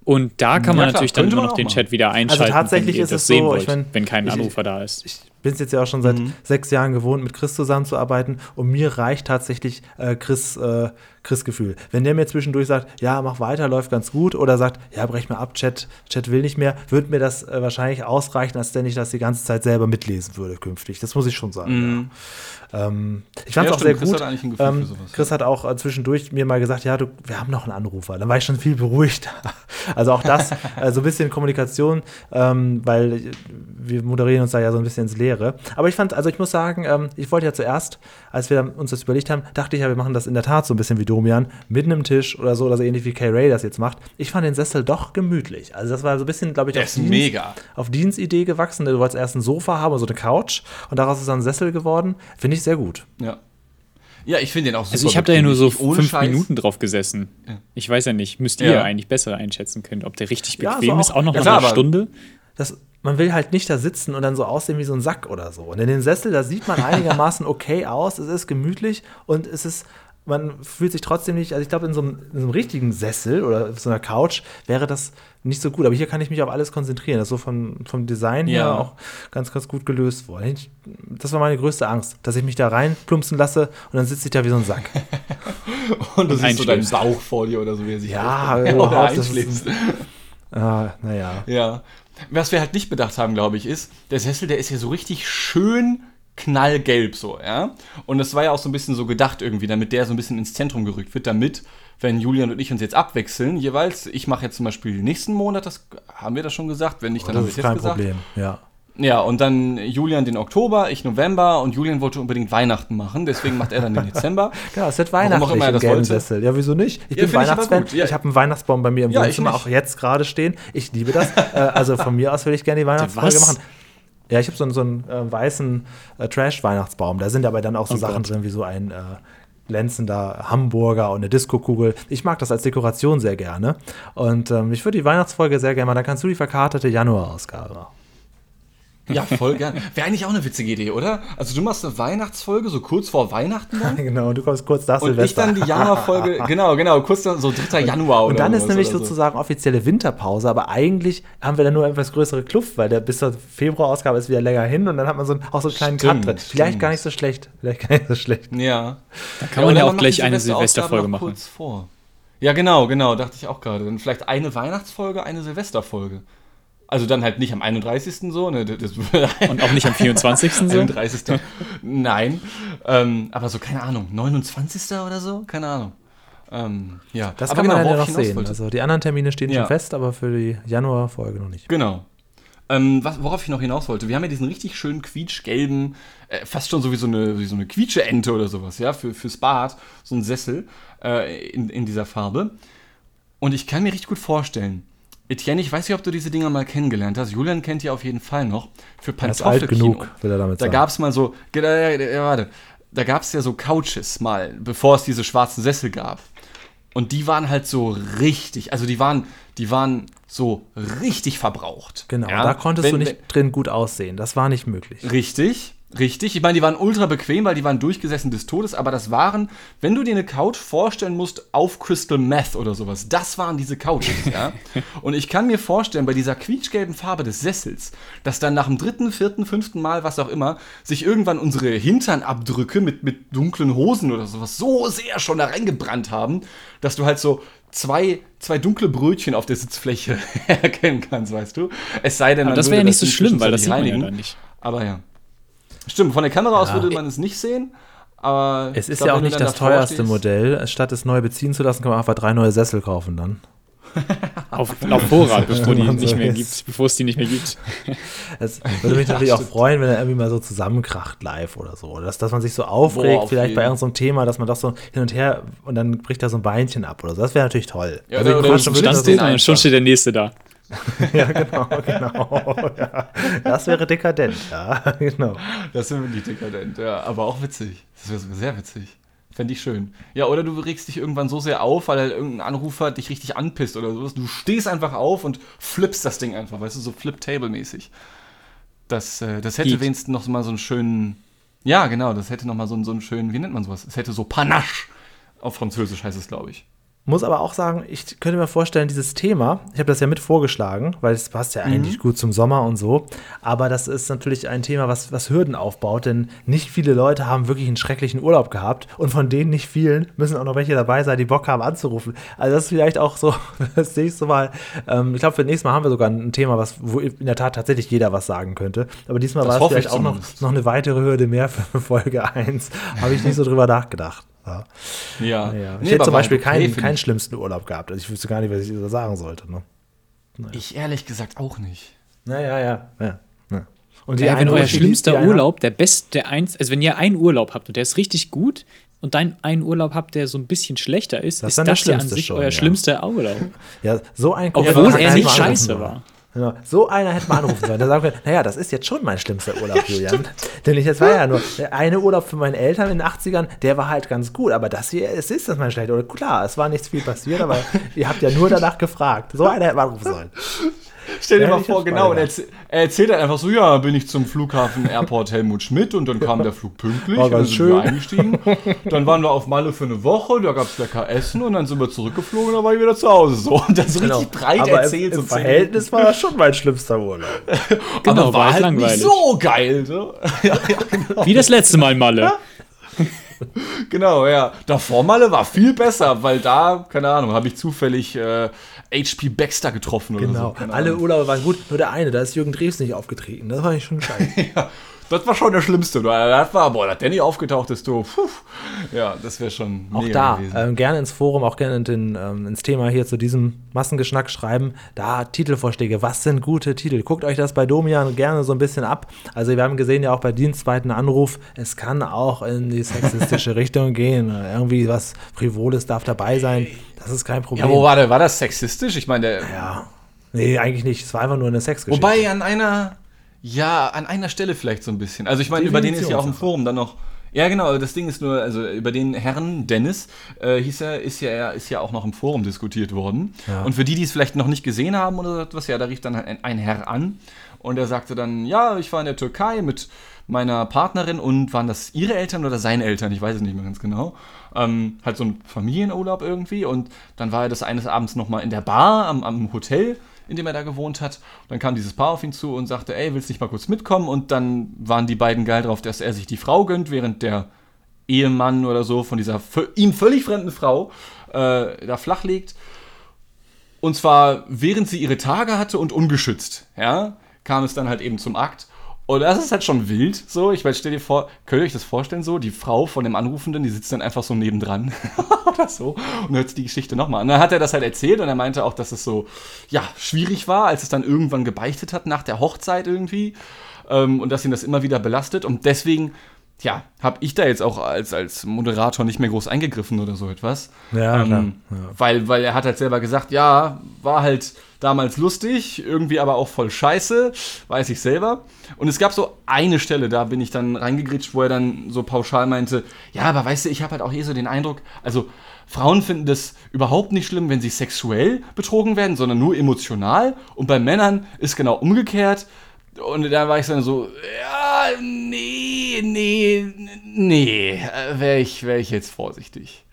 Und da kann man Ja, klar, natürlich dann immer noch den machen. Chat wieder einschalten, tatsächlich wenn ihr ist das es sehen so, wollt, ich mein, wenn kein ich- Anrufer da ist. ich bin es jetzt ja auch schon seit sechs Jahren gewohnt, mit Chris zusammenzuarbeiten und mir reicht tatsächlich äh, Chris, äh, Chris Gefühl. Wenn der mir zwischendurch sagt, ja, mach weiter, läuft ganz gut, oder sagt, ja, brech mal ab, Chat, Chat will nicht mehr, wird mir das äh, wahrscheinlich ausreichen, als wenn ich das die ganze Zeit selber mitlesen würde künftig. Das muss ich schon sagen. Ja. Ähm, ich fand es Ja, auch stimmt, sehr Chris gut. hat eigentlich ein Gefühl ähm, Chris hat auch äh, zwischendurch mir mal gesagt, ja, du, wir haben noch einen Anrufer. Dann war ich schon viel beruhigter. Also auch das, äh, so ein bisschen Kommunikation, ähm, weil wir moderieren uns da ja so ein bisschen ins Leere. Aber ich fand, also ich muss sagen, ähm, ich wollte ja zuerst, als wir uns das überlegt haben, dachte ich ja, wir machen das in der Tat so ein bisschen wie Domian, mit einem Tisch oder so, oder so ähnlich wie Kay Ray das jetzt macht. Ich fand den Sessel doch gemütlich. Also das war so ein bisschen, glaube ich, Der auf Deans- mega. auf Deans Idee gewachsen. Du wolltest erst ein Sofa haben, so eine Couch und daraus ist dann ein Sessel geworden. Finde ich sehr gut. Ja. Ja, ich finde den auch super. Also ich habe da ja nur so fünf Scheiß. Minuten drauf gesessen. Ich weiß ja nicht, müsst Ja. ihr eigentlich besser einschätzen können, ob der richtig Ja, bequem so ist, auch- auch noch ja, klar, aber- Stunde. das, man will halt nicht da sitzen und dann so aussehen wie so ein Sack oder so. Und in den Sessel, da sieht man einigermaßen okay aus, es ist gemütlich und es ist, man fühlt sich trotzdem nicht, also ich glaube, in, so einem- in so einem richtigen Sessel oder auf so einer Couch wäre das nicht so gut. Aber hier kann ich mich auf alles konzentrieren. Das ist so vom, vom Design her Ja. auch ganz, ganz gut gelöst worden. Ich, das war meine größte Angst, dass ich mich da reinplumpsen lasse und dann sitze ich da wie so ein Sack. Und du siehst so deinen. Bauch vor dir oder so, wie er sich Ja, überhaupt, das ist-. Ah, naja. Ja. Was wir halt nicht bedacht haben, glaube ich, ist, der Sessel, der ist ja so richtig schön knallgelb so, ja. Und das war ja auch so ein bisschen so gedacht irgendwie, damit der so ein bisschen ins Zentrum gerückt wird, damit, wenn Julian und ich uns jetzt abwechseln, jeweils, ich mache jetzt zum Beispiel nächsten Monat, das haben wir das schon gesagt, wenn nicht, dann Das haben wir es ist jetzt kein gesagt. Problem, ja. Ja, und dann Julian den Oktober, ich November und Julian wollte unbedingt Weihnachten machen, deswegen macht er dann den Dezember. Ja, es wird Warum auch immer er das. Sessel. Ja, wieso nicht? Ich Ja, bin ich Weihnachtsfan. gut. Ja. Ich habe einen Weihnachtsbaum bei mir im Ja, ich Wohnzimmer auch jetzt gerade stehen. Ich liebe das. äh, also von mir aus würde ich gerne die Weihnachtsfolge machen. Ja, ich habe so, einen- so einen äh, weißen äh, Trash-Weihnachtsbaum. Da sind aber dann auch so Oh Sachen Gott. drin wie so ein äh, glänzender Hamburger und eine Diskokugel. Ich mag das als Dekoration sehr gerne. Und ähm, ich würde die Weihnachtsfolge sehr gerne machen. Dann kannst du die verkartete Januarausgabe machen. Ja, voll gern. Wäre eigentlich auch eine witzige Idee, oder? Also du machst eine Weihnachtsfolge so kurz vor Weihnachten dann genau, und du kommst kurz nach und ich Silvester. dann die Januarfolge, genau, genau, kurz dann so 3. Januar oder Und dann ist nämlich so. sozusagen offizielle Winterpause, aber eigentlich haben wir dann nur etwas größere Kluft, weil der bis zur Februarausgabe ist wieder länger hin und dann hat man so einen, auch so einen kleinen Cut Stimmt, drin. Vielleicht stimmt. gar nicht so schlecht. Vielleicht gar nicht so schlecht. Ja. Da kann man oder ja auch gleich eine Silvesterfolge machen. Kurz vor. Ja, genau, genau, dachte ich auch gerade. Dann vielleicht eine Weihnachtsfolge, eine Silvesterfolge. Also dann halt nicht am 31. so, ne? Das, Und auch nicht am 24. so. 31. Nein. Ähm, aber so, keine Ahnung, 29. oder so? Keine Ahnung. Ähm, ja, Das aber kann man genau, dann ja worauf noch sehen. wollte. Also die anderen Termine stehen Ja. schon fest, aber für die Januarfolge noch nicht. Genau. Ähm, was, worauf ich noch hinaus wollte, wir haben ja diesen richtig schönen quietschgelben, äh, fast schon so wie so eine, wie so eine Quietscheente oder sowas, ja, für, fürs Bad, so ein Sessel äh, in, in dieser Farbe. Und ich kann mir richtig gut vorstellen, Etienne, ich weiß nicht, ob du diese Dinger mal kennengelernt hast. Julian kennt die auf jeden Fall noch. Für ist alt Pantoffelkino. genug, will er damit Da sagen. gab es mal so, ge- äh, äh, warte, da gab es ja so Couches mal, bevor es diese schwarzen Sessel gab. Und die waren halt so richtig, also die waren, die waren so richtig verbraucht. Genau, Ja? da konntest Wenn- du nicht drin gut aussehen. Das war nicht möglich. Richtig, richtig. Ich meine, die waren ultra bequem, weil die waren durchgesessen des Todes, aber das waren, wenn du dir eine Couch vorstellen musst, auf Crystal Meth oder sowas, das waren diese Couches, ja. Und ich kann mir vorstellen, bei dieser quietschgelben Farbe des Sessels, dass dann nach dem dritten, vierten, fünften Mal, was auch immer, sich irgendwann unsere Hinternabdrücke mit, mit dunklen Hosen oder sowas so sehr schon da reingebrannt haben, dass du halt so zwei, zwei dunkle Brötchen auf der Sitzfläche erkennen kannst, weißt du? Es sei denn, Aber das wäre ja nicht so schlimm, weil das sieht man ja dann nicht. Aber ja. Stimmt, von der Kamera aus Ja. würde man es nicht sehen. Aber Es ist glaub, ja auch nicht das teuerste stehst- Modell. Statt es neu beziehen zu lassen, kann man einfach drei neue Sessel kaufen dann. Auf, auf Vorrat, bevor, die Wenn man so nicht mehr ist. gibt, bevor es die nicht mehr gibt. Es würde mich Ja, natürlich auch stimmt. freuen, wenn er irgendwie mal so zusammenkracht live oder so. Oder dass, dass man sich so aufregt, Boah, vielleicht bei jeden. irgendeinem Thema, dass man doch so hin und her und dann bricht da so ein Beinchen ab oder so. Das wäre natürlich toll. Ja, Also oder- oder du schon steht der nächste da. Ja, genau, genau. Ja. Das wäre dekadent, ja, genau. Das wäre wirklich dekadent, ja. Aber auch witzig. Das wäre sogar sehr witzig. Fände ich schön. Ja, oder du regst dich irgendwann so sehr auf, weil halt irgendein Anrufer dich richtig anpisst oder sowas. Du stehst einfach auf und flippst das Ding einfach, weißt du, so Flip-Table-mäßig. Das, äh, das hätte Heat. wenigstens noch mal so einen schönen. Ja, genau, das hätte noch mal so einen, so einen schönen, wie nennt man sowas? Es hätte so Panache. Auf Französisch heißt es, glaube ich. Muss aber auch sagen, ich könnte mir vorstellen, dieses Thema, ich habe das ja mit vorgeschlagen, weil es passt ja eigentlich gut zum Sommer und so, aber das ist natürlich ein Thema, was, was Hürden aufbaut, denn nicht viele Leute haben wirklich einen schrecklichen Urlaub gehabt und von denen nicht vielen müssen auch noch welche dabei sein, die Bock haben anzurufen. Also das ist vielleicht auch so das nächste Mal, ähm, ich glaube, für das nächste Mal haben wir sogar ein Thema, was, wo in der Tat tatsächlich jeder was sagen könnte, aber diesmal war es vielleicht ich auch noch, noch eine weitere Hürde mehr für Folge 1. Habe ich nicht so drüber nachgedacht. Ja. Ja. Ja, Nee, ich hätte aber zum war Beispiel okay, keinen, find keinen schlimmsten Urlaub gehabt. Also ich wüsste gar nicht, was ich da sagen sollte. Ne? Ich ehrlich gesagt auch nicht. Naja, ja, ja. ja. Und Ja, wenn euer schlimmster Urlaub, der beste, der eins, also wenn ihr einen Urlaub habt und der ist richtig gut und dann einen Urlaub habt, der so ein bisschen schlechter ist, Das ist ist das ja an sich schon, euer ja. schlimmster Urlaub. Ja, so ein Obwohl er hätte nicht scheiße sollen. war. Genau. So einer hätte man anrufen sollen. Der sagen können, naja, das ist jetzt schon mein schlimmster Urlaub, Julian. Denn ich, das war ja nur der eine Urlaub für meine Eltern in den 80ern, der war halt ganz gut. Aber das hier, es ist das mein schlechter Urlaub. Klar, es war nichts viel passiert, aber ihr habt ja nur danach gefragt. So einer hätte man anrufen sollen. Stell dir Ja, mal vor, genau, und er, er erzählt dann einfach so, ja, bin ich zum Flughafen Airport Helmut Schmidt und dann kam der Flug pünktlich, War und dann ganz sind schön. wir eingestiegen, dann waren wir auf Malle für eine Woche, da gab es lecker Essen und dann sind wir zurückgeflogen und dann war ich wieder zu Hause. So, und das richtig breit Genau. aber erzählt. im, so im Verhältnis war das schon mein schlimmster Urlaub. Genau, aber war halt nicht so geil. So. ja, ja, genau. Wie das letzte Mal, Malle. genau, ja. Davor Malle war viel besser, weil da, keine Ahnung, habe ich zufällig äh, HP Baxter getroffen oder so. Genau. Alle. Urlaube waren gut, nur der eine, da ist Jürgen Drews nicht aufgetreten. Das war ich schon scheiße. Ja, das war schon der Schlimmste. Das war, boah, dass der nicht aufgetaucht ist, du. Puh. Ja, das wäre schon Auch da, ähm, gerne ins Forum, auch gerne in den, ähm, ins Thema hier zu diesem Massengeschnack schreiben. Da Titelvorschläge, was sind gute Titel? Guckt euch das bei Domian gerne so ein bisschen ab. Also wir haben gesehen ja auch bei Dienstweiten Anruf, es kann auch in die sexistische Richtung gehen. Irgendwie was Frivoles darf dabei sein. Das ist kein Problem. Ja, wo war der? War das sexistisch? Ich meine, der. Ja. Nee, eigentlich nicht. Es war einfach nur eine Sexgeschichte. Wobei an einer, ja, an einer Stelle vielleicht so ein bisschen. Also ich meine, über den ist ja auch im Forum dann noch. Ja, genau, das Ding ist nur, also über den Herrn Dennis äh, hieß er, ist ja, ist ja auch noch im Forum diskutiert worden. Ja. Und für die, die es vielleicht noch nicht gesehen haben oder so etwas, ja, da rief dann ein, ein Herr an und er sagte dann, ja, ich war in der Türkei mit meiner Partnerin und waren das ihre Eltern oder seine Eltern, ich weiß es nicht mehr ganz genau. Ähm, halt so ein Familienurlaub irgendwie und dann war er des eines Abends nochmal in der Bar am, am Hotel in dem er da gewohnt hat. Und dann kam dieses Paar auf ihn zu und sagte, ey, willst nicht mal kurz mitkommen? Und dann waren die beiden geil drauf, dass er sich die Frau gönnt, während der Ehemann oder so von dieser ihm völlig fremden Frau äh, da flach legt. Und zwar während sie ihre Tage hatte und ungeschützt, ja, kam es dann halt eben zum Akt. Und das ist halt schon wild, so. Ich weiß, stell dir vor, könnt ihr euch das vorstellen, so? Die Frau von dem Anrufenden, die sitzt dann einfach so nebendran oder so und hört die Geschichte nochmal an. Dann hat er das halt erzählt und er meinte auch, dass es so, ja, schwierig war, als es dann irgendwann gebeichtet hat nach der Hochzeit irgendwie ähm, und dass ihn das immer wieder belastet. Und deswegen, ja, habe ich da jetzt auch als, als Moderator nicht mehr groß eingegriffen oder so etwas. Ja, ähm, weil, weil er hat halt selber gesagt, ja, war halt damals lustig, irgendwie aber auch voll scheiße, weiß ich selber. Und es gab so eine Stelle, da bin ich dann reingegritscht, wo er dann so pauschal meinte, ja, aber weißt du, ich habe halt auch hier so den Eindruck, also Frauen finden das überhaupt nicht schlimm, wenn sie sexuell betrogen werden, sondern nur emotional. Und bei Männern ist genau umgekehrt. Und da war ich dann so, ja, nee, nee, nee, wäre ich, wär ich jetzt vorsichtig.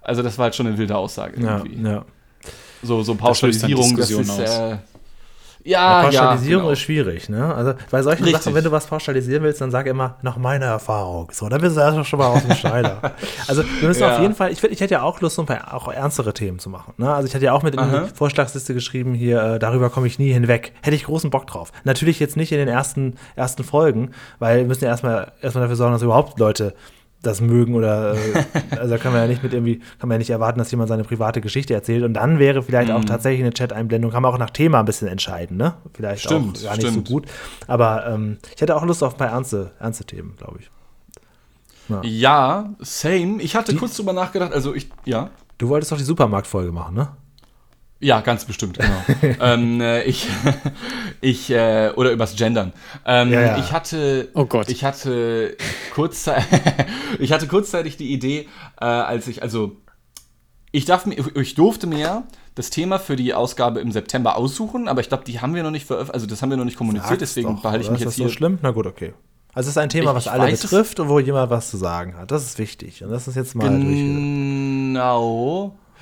Also das war halt schon eine wilde Aussage ja, irgendwie. ja. So, so dann Pauschalisierung, das, Diskussionen ist, aus. äh, Ja, ja, Pauschalisierung genau. ist schwierig, ne? Also bei solchen Richtig. Sachen, wenn du was pauschalisieren willst, dann sag immer nach meiner Erfahrung. So, dann bist du erst schon mal aus dem Schneider. also wir müssen Ja. auf jeden Fall, ich, ich hätte ja auch Lust, so ein paar auch ernstere Themen zu machen. Ne? Also ich hatte ja auch mit in Aha. die Vorschlagsliste geschrieben, hier, äh, darüber komme ich nie hinweg. Hätte ich großen Bock drauf. Natürlich jetzt nicht in den ersten, ersten Folgen, weil wir müssen ja erstmal erstmal dafür sorgen, dass überhaupt Leute das mögen oder äh, also da kann man ja nicht mit irgendwie, kann man ja nicht erwarten, dass jemand seine private Geschichte erzählt und dann wäre vielleicht Mhm. auch tatsächlich eine Chat-Einblendung, kann man auch nach Thema ein bisschen entscheiden, ne? Vielleicht Stimmt, auch gar nicht stimmt. so gut. Aber ähm, ich hätte auch Lust auf ein paar ernste, ernste Themen, glaube ich. Ja, same. Ich hatte kurz drüber nachgedacht, also ich, ja. Du wolltest doch die Supermarktfolge machen, ne? Ja, ganz bestimmt, genau. ähm, äh, ich, ich, äh, oder übers Gendern. Ähm, Ja, ja. Ich hatte, Oh Gott. ich hatte kurzzeitig, ich hatte kurzzeitig die Idee, äh, als ich, also, ich darf mir, ich durfte mir das Thema für die Ausgabe im September aussuchen, aber ich glaube, die haben wir noch nicht veröffentlicht, also das haben wir noch nicht kommuniziert, Sag's deswegen doch, behalte ich mich ist jetzt das so hier. schlimm? Na gut, okay. Also es ist ein Thema, Ich- was ich alle betrifft und wo jemand was zu sagen hat. Das ist wichtig. Und das ist jetzt mal durch.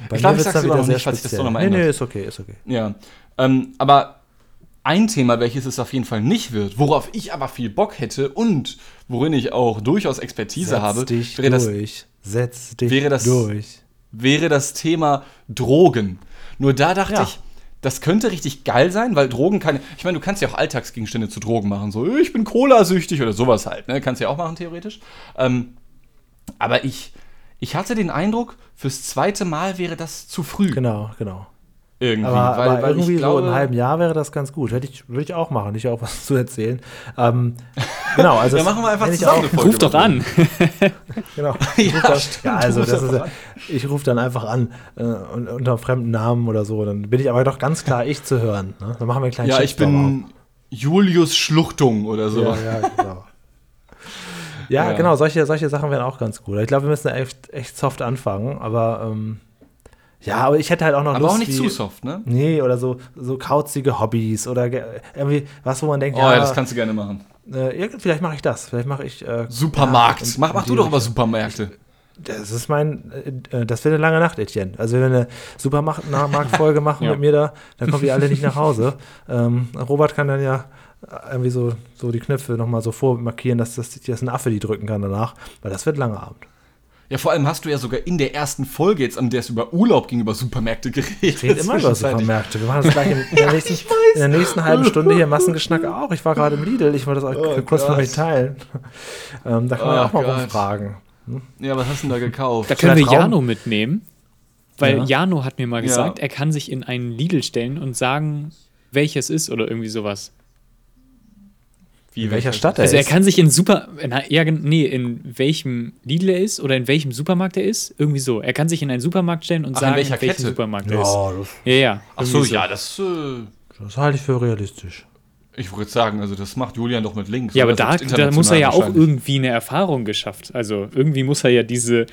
Bei ich glaube, ich sag's wieder noch nicht, falls sich das doch nochmal Nee, ändert. nee, ist okay, ist okay. Ja, ähm, aber ein Thema, welches es auf jeden Fall nicht wird, worauf ich aber viel Bock hätte und worin ich auch durchaus Expertise Setz habe, dich wäre das, durch. Setz dich wäre das- durch. wäre das Thema Drogen. Nur da dachte Ja. ich, das könnte richtig geil sein, weil Drogen kann. Ich meine, du kannst ja auch Alltagsgegenstände zu Drogen machen. So, ich bin Cola-süchtig oder sowas halt. Ne? Kannst du ja auch machen, theoretisch. Ähm, aber ich, ich hatte den Eindruck, fürs zweite Mal wäre das zu früh. Genau, genau. Irgendwie. Aber, weil, aber weil irgendwie ich glaube, so in einem halben Jahr wäre das ganz gut. Hätte ich, würde ich auch machen, nicht auch was zu erzählen. Ähm, genau, also Ja, machen wir einfach ich zusammen auch- eine Folge Ruf doch an. Genau. Ja, Ich ruf dann, stimmt, ja, also das ist, einfach ich rufe dann einfach an äh, und, unter einem fremden Namen oder so. Dann bin ich aber doch ganz klar ich zu hören. Ne? Dann machen wir einen kleinen Ja, ich Shitstorm bin Julius Schluchtung oder so. Ja, ja, genau. Ja, Ja. genau, solche, solche Sachen wären auch ganz gut. Ich glaube, wir müssen echt, echt soft anfangen, aber ähm, ja, aber ich hätte halt auch noch Aber Lust, auch nicht wie, zu soft, ne? Nee, oder so, so kauzige Hobbys oder ge- irgendwie was, wo man denkt, Oh ja, das kannst du gerne machen. äh, ja, vielleicht mache ich das. Vielleicht mache ich äh, Supermarkt. ja, in- mach mach die du doch aber. Supermärkte. Das ist mein, äh, äh, das wird eine lange Nacht, Etienne. Also wenn wir eine Supermarktfolge machen Ja. mit mir da, dann kommen wir alle nicht nach Hause. Ähm, Robert kann dann ja irgendwie so, so die Knöpfe nochmal so vormarkieren, dass das, dass ein Affe die drücken kann danach, weil das wird langer Abend. Ja, vor allem hast du ja sogar in der ersten Folge jetzt, an der es über Urlaub ging, über Supermärkte geredet. Ich rede immer über. Supermärkte. Wir machen das gleich in, in, der nächsten, in der nächsten halben Stunde hier Massengeschnack auch. Ich war gerade im Lidl, ich wollte das euch Oh kurz mit euch teilen. Ähm, da kann man Oh auch mal Gott. rumfragen. Ja, was hast du denn da gekauft? Da können wir. Jano mitnehmen, weil Ja. Jano hat mir mal Ja. gesagt, er kann sich in einen Lidl stellen und sagen, welches ist oder irgendwie sowas. Wie, In welcher Stadt er Also er ist? kann sich in Super, na, ja, nee, in welchem Lidl er ist oder in welchem Supermarkt er ist, irgendwie so. Er kann sich in einen Supermarkt stellen und Ach, in sagen, welcher in welchem Kette? Supermarkt er ist. Ja, das, Ja, ja. Ach so, irgendwie ja, das, äh, das halte ich für realistisch. Ich würde sagen, also das macht Julian doch mit Links. Ja, aber da, da muss er ja auch irgendwie eine Erfahrung geschafft. Also irgendwie muss er ja diese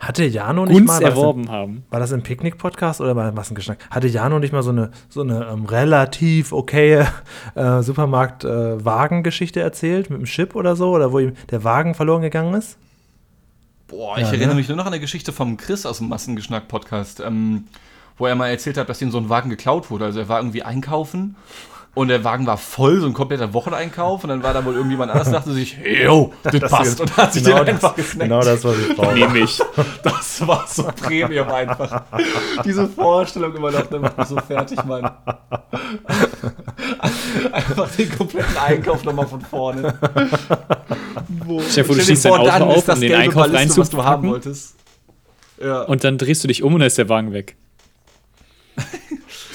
Hatte Jano nicht Gunst mal, war das, im, erworben haben. war das im Picknick-Podcast oder bei Massengeschnack? Hatte Jano nicht mal so eine, so eine ähm, relativ okaye äh, Supermarkt-Wagen-Geschichte erzählt mit dem Chip oder so? Oder wo ihm der Wagen verloren gegangen ist? Boah, ich Ja, erinnere ne? mich nur noch an eine Geschichte vom Chris aus dem Massengeschnack-Podcast, ähm, wo er mal erzählt hat, dass ihm so ein Wagen geklaut wurde. Also er war irgendwie einkaufen und der Wagen war voll, so ein kompletter Wocheneinkauf und dann war da wohl irgendjemand anders, dachte sich, yo, das, passt und hat sich genau den einfach das, gesnackt. genau das, was ich brauche. Nehme ich. Das war so Premium einfach. Diese Vorstellung immer noch, der macht mich so fertig, Mann. Einfach den kompletten Einkauf nochmal von vorne. Wo, vor, du schießt dein Auto dann auf, ist das um den Einkauf Ballisto, was du haben reinzupacken. wolltest. Ja. Und dann drehst du dich um und dann ist der Wagen weg.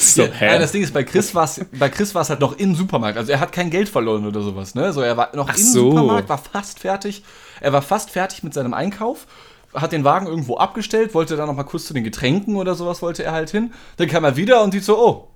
So, ja, hä? ja, das Ding ist, bei Chris war es bei Chris war's halt noch im Supermarkt. Also er hat kein Geld verloren oder sowas. Ne? So, er war noch Ach im so. Supermarkt, war fast fertig. Er war fast fertig mit seinem Einkauf, hat den Wagen irgendwo abgestellt, wollte dann noch mal kurz zu den Getränken oder sowas, wollte er halt hin. Dann kam er wieder und sieht so, oh,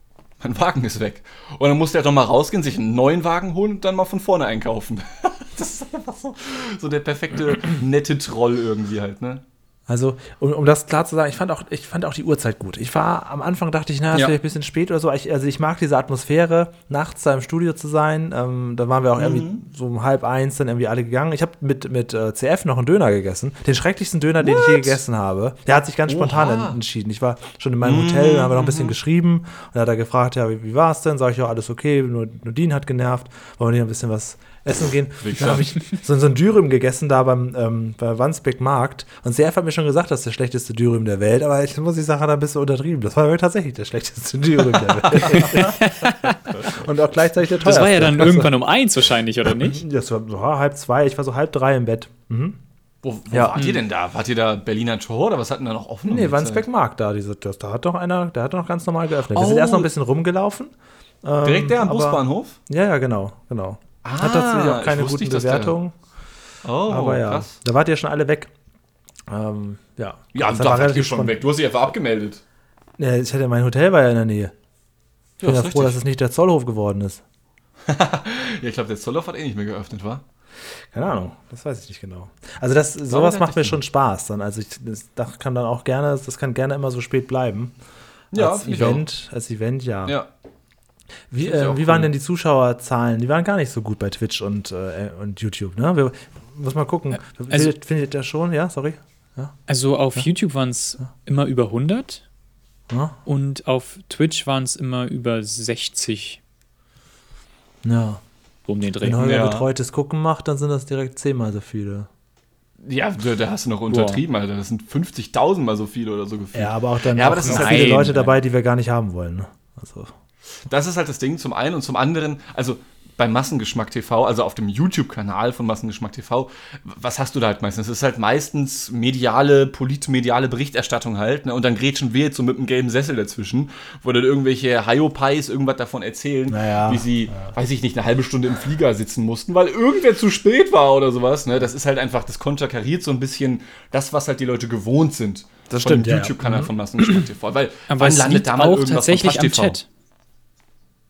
mein Wagen ist weg. Und dann musste er noch mal rausgehen, sich einen neuen Wagen holen und dann mal von vorne einkaufen. das ist einfach so, so der perfekte, nette Troll irgendwie halt, ne? Also, um, um das klar zu sagen, ich fand, auch, ich fand auch die Uhrzeit gut. Ich war am Anfang, dachte ich, na, es Ja. wäre ein bisschen spät oder so. Ich, also, ich mag diese Atmosphäre, nachts da im Studio zu sein. Ähm, da waren wir auch irgendwie Mhm. so um halb eins dann irgendwie alle gegangen. Ich habe mit, mit äh, CF noch einen Döner gegessen. Den schrecklichsten Döner, den ich je gegessen habe. Der hat sich ganz spontan Oha. Mhm, en- entschieden. Ich war schon in meinem Hotel, da haben wir noch ein bisschen geschrieben. Und da hat er gefragt, ja, wie, wie war es denn? Sag ich, ja, alles okay. Nur Nudin hat genervt. Wollen wir nicht ein bisschen was essen gehen? Dann habe ich so, so ein Dürüm gegessen da beim, ähm, bei Wandsbek Markt. Und CF hat mir schon gesagt, das ist der schlechteste Dürüm der Welt. Aber ich muss ich sagen, hat er ein bisschen untertrieben. Das war wirklich tatsächlich der schlechteste Dürüm der Welt. und auch gleichzeitig der teuerste. das war ja dann irgendwann um eins wahrscheinlich, oder nicht? Das war so halb zwei. Ich war so halb drei im Bett. Mhm. Wo, wo Ja. wart ihr denn da? Wart ihr da Berliner Tor oder was hatten da noch offen? Nee, die Wandsbek Zeit? Markt da. Diese, das, da hat doch einer, der hat doch ganz normal geöffnet. Wir Oh. sind erst noch ein bisschen rumgelaufen. Ähm, Direkt der am aber- Busbahnhof? Ja, ja, genau, genau. Ah, hat tatsächlich auch ich keine guten dass Bewertungen. Oh, aber ja, krass. da wart ihr schon alle weg. Ähm, ja, Ja, Das da war wart ihr schon weg. Du hast dich einfach abgemeldet. Ja, ich hatte mein Hotel war ja in der Nähe. Ich bin ja froh, dass richtig. es nicht der Zollhof geworden ist. Ja, ich glaube, der Zollhof hat eh nicht mehr geöffnet, war? Keine Ahnung, das weiß ich nicht genau. Also das, sowas macht mir schon Spaß dann. Also ich, das, das kann dann auch gerne, das kann gerne immer so spät bleiben. Ja, als auch. Event, als Event, ja. Ja. Wie, äh, wie waren cool. denn die Zuschauerzahlen? Die waren gar nicht so gut bei Twitch und, äh, und YouTube, ne? Wir, muss mal gucken. also- findet, findet ihr schon? Ja, sorry. Also auf YouTube waren es immer über 100 Ja. und auf Twitch waren es immer über 60 ja. um den Dreh. Wenn Holger Ja. betreutes Gucken macht, dann sind das direkt zehnmal so viele. Ja, da, hast du noch untertrieben, Alter. Das sind 50.000 mal so viele oder so gefühlt. Ja, aber auch dann Ja, aber das noch halt- viele Leute dabei, die wir gar nicht haben wollen. Ne? Also, Das ist halt das Ding zum einen und zum anderen, also bei Massengeschmack TV, also auf dem YouTube-Kanal von Massengeschmack TV, was hast du da halt meistens? Es ist halt meistens mediale, politmediale Berichterstattung halt, ne? Und dann grätschen wir jetzt so mit einem gelben Sessel dazwischen, wo dann irgendwelche Hyopies irgendwas davon erzählen, Naja, wie sie, weiß ich nicht, eine halbe Stunde im Flieger sitzen mussten, weil irgendwer zu spät war oder sowas, ne? Das ist halt einfach, das konterkariert so ein bisschen das, was halt die Leute gewohnt sind. Das von stimmt, ja, ja. YouTube-Kanal von Massengeschmack TV. Weil Aber wann es landet liegt da mal auch irgendwas tatsächlich von am TV? Chat.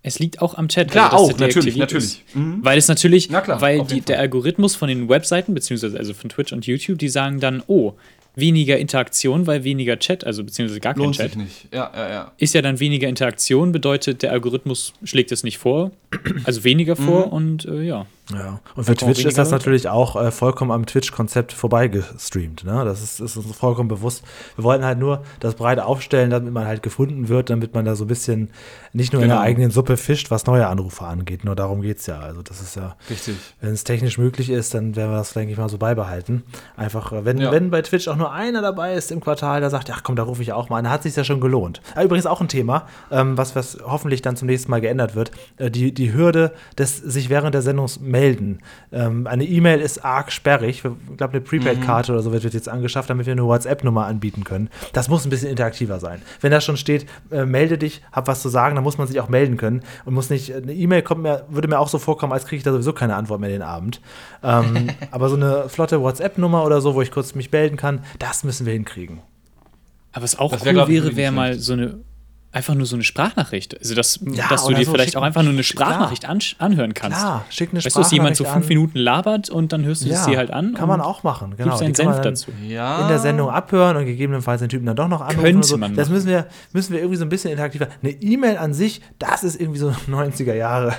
Es liegt auch am Chat. Klar, dass auch, natürlich, natürlich. Mhm. Weil es natürlich, Na klar, weil die, der. Algorithmus von den Webseiten, beziehungsweise also von Twitch und YouTube, die sagen dann, oh, weniger Interaktion, weil weniger Chat, also beziehungsweise gar kein Lohnt Chat. sich nicht. Ja, ja, ja. Ist ja dann weniger Interaktion, bedeutet, der Algorithmus schlägt es nicht vor, also weniger Mhm. vor und äh, ja, Ja, und für Da Twitch ist das natürlich auch äh, vollkommen am Twitch-Konzept vorbeigestreamt. Ne? Das ist, ist uns vollkommen bewusst. Wir wollten halt nur das breit aufstellen, damit man halt gefunden wird, damit man da so ein bisschen nicht nur in Genau. der eigenen Suppe fischt, was neue Anrufe angeht. Nur darum geht es ja. Also das ist ja, wenn es technisch möglich ist, dann werden wir das, denke ich mal, so beibehalten. Einfach, äh, wenn, Ja. wenn bei Twitch auch nur einer dabei ist im Quartal, der sagt, ach komm, da rufe ich auch mal an, dann hat sich ja schon gelohnt. Ah, übrigens auch ein Thema, ähm, was, was hoffentlich dann zum nächsten Mal geändert wird, äh, die, die Hürde des sich während der Sendung melden. Ähm, eine E-Mail ist arg sperrig. Ich glaube, eine Prepaid-Karte oder so wird, jetzt angeschafft, damit wir eine WhatsApp-Nummer anbieten können. Das muss ein bisschen interaktiver sein. Wenn da schon steht, äh, melde dich, hab was zu sagen, dann muss man sich auch melden können und muss nicht, eine E-Mail kommt mir, würde mir auch so vorkommen, als kriege ich da sowieso keine Antwort mehr den Abend. Ähm, aber so eine flotte WhatsApp-Nummer oder so, wo ich kurz mich melden kann, das müssen wir hinkriegen. Aber was auch Das wär, cool glaub ich, wäre, wäre mal so eine, einfach nur so eine Sprachnachricht. Also, dass, Ja, dass du dir so vielleicht auch einfach nur eine klar. Sprachnachricht an, anhören kannst. Klar, schick eine Weißt du, dass jemand so Sprachnachricht fünf. Minuten labert und dann hörst du es dir halt an. Kann man auch machen, genau. Gibst deinen Senf dazu. Ja. In der Sendung abhören und gegebenenfalls den Typen dann doch noch anrufen. Könnte oder so. man Das machen. müssen wir, müssen wir irgendwie so ein bisschen interaktiver. Eine E-Mail an sich, das ist irgendwie so 90er Jahre.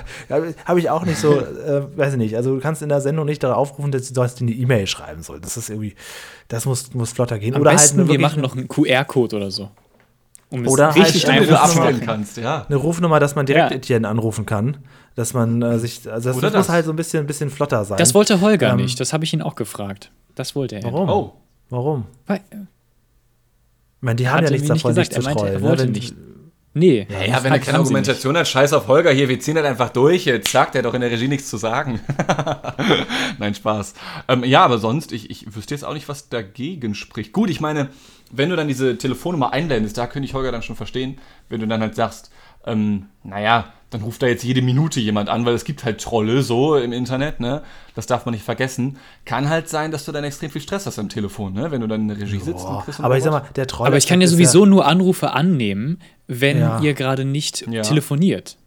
Habe ich auch nicht so, äh, weiß ich nicht. Also du kannst in der Sendung nicht darauf aufrufen, dass du sollst eine E-Mail schreiben soll. Das ist irgendwie, das muss, muss flotter gehen. Am oder besten, halt wir machen noch einen QR-code oder so. Um es Oder halt richtig eine zu abstellen machen. kannst, ja. eine Rufnummer, dass man direkt Ja. Etienne anrufen kann. Dass man äh, sich, also das, Oder das muss das. halt so ein bisschen, ein bisschen flotter sein. Das wollte Holger Ähm, nicht. Das habe ich ihn auch gefragt. Das wollte er. Warum? Oh. Warum? Weil, Ich meine, die haben ja er nichts mir nicht davon, gesagt. sich zu Er meinte, er trollen. wollte ne? Nicht. nee. Ja, ja, wenn er keine Argumentation hat, scheiß auf Holger hier, wir ziehen das einfach durch, jetzt sagt er doch in der Regie nichts zu sagen. Nein, Spaß. Ähm, ja, aber sonst, ich, ich wüsste jetzt auch nicht, was dagegen spricht. Gut, ich meine, wenn du dann diese Telefonnummer einblendest, da könnte ich Holger dann schon verstehen, wenn du dann halt sagst, ähm, naja, dann ruft da jetzt jede Minute jemand an, weil es gibt halt Trolle so im Internet, ne? Das darf man nicht vergessen. Kann halt sein, dass du dann extrem viel Stress hast am Telefon, ne? Wenn du dann in der Regie sitzt. und Boah, kriegst einen aber ich sag mal, der Troll. Aber ich kann ja sowieso nur Anrufe annehmen, wenn Ja. ihr gerade nicht Ja. telefoniert.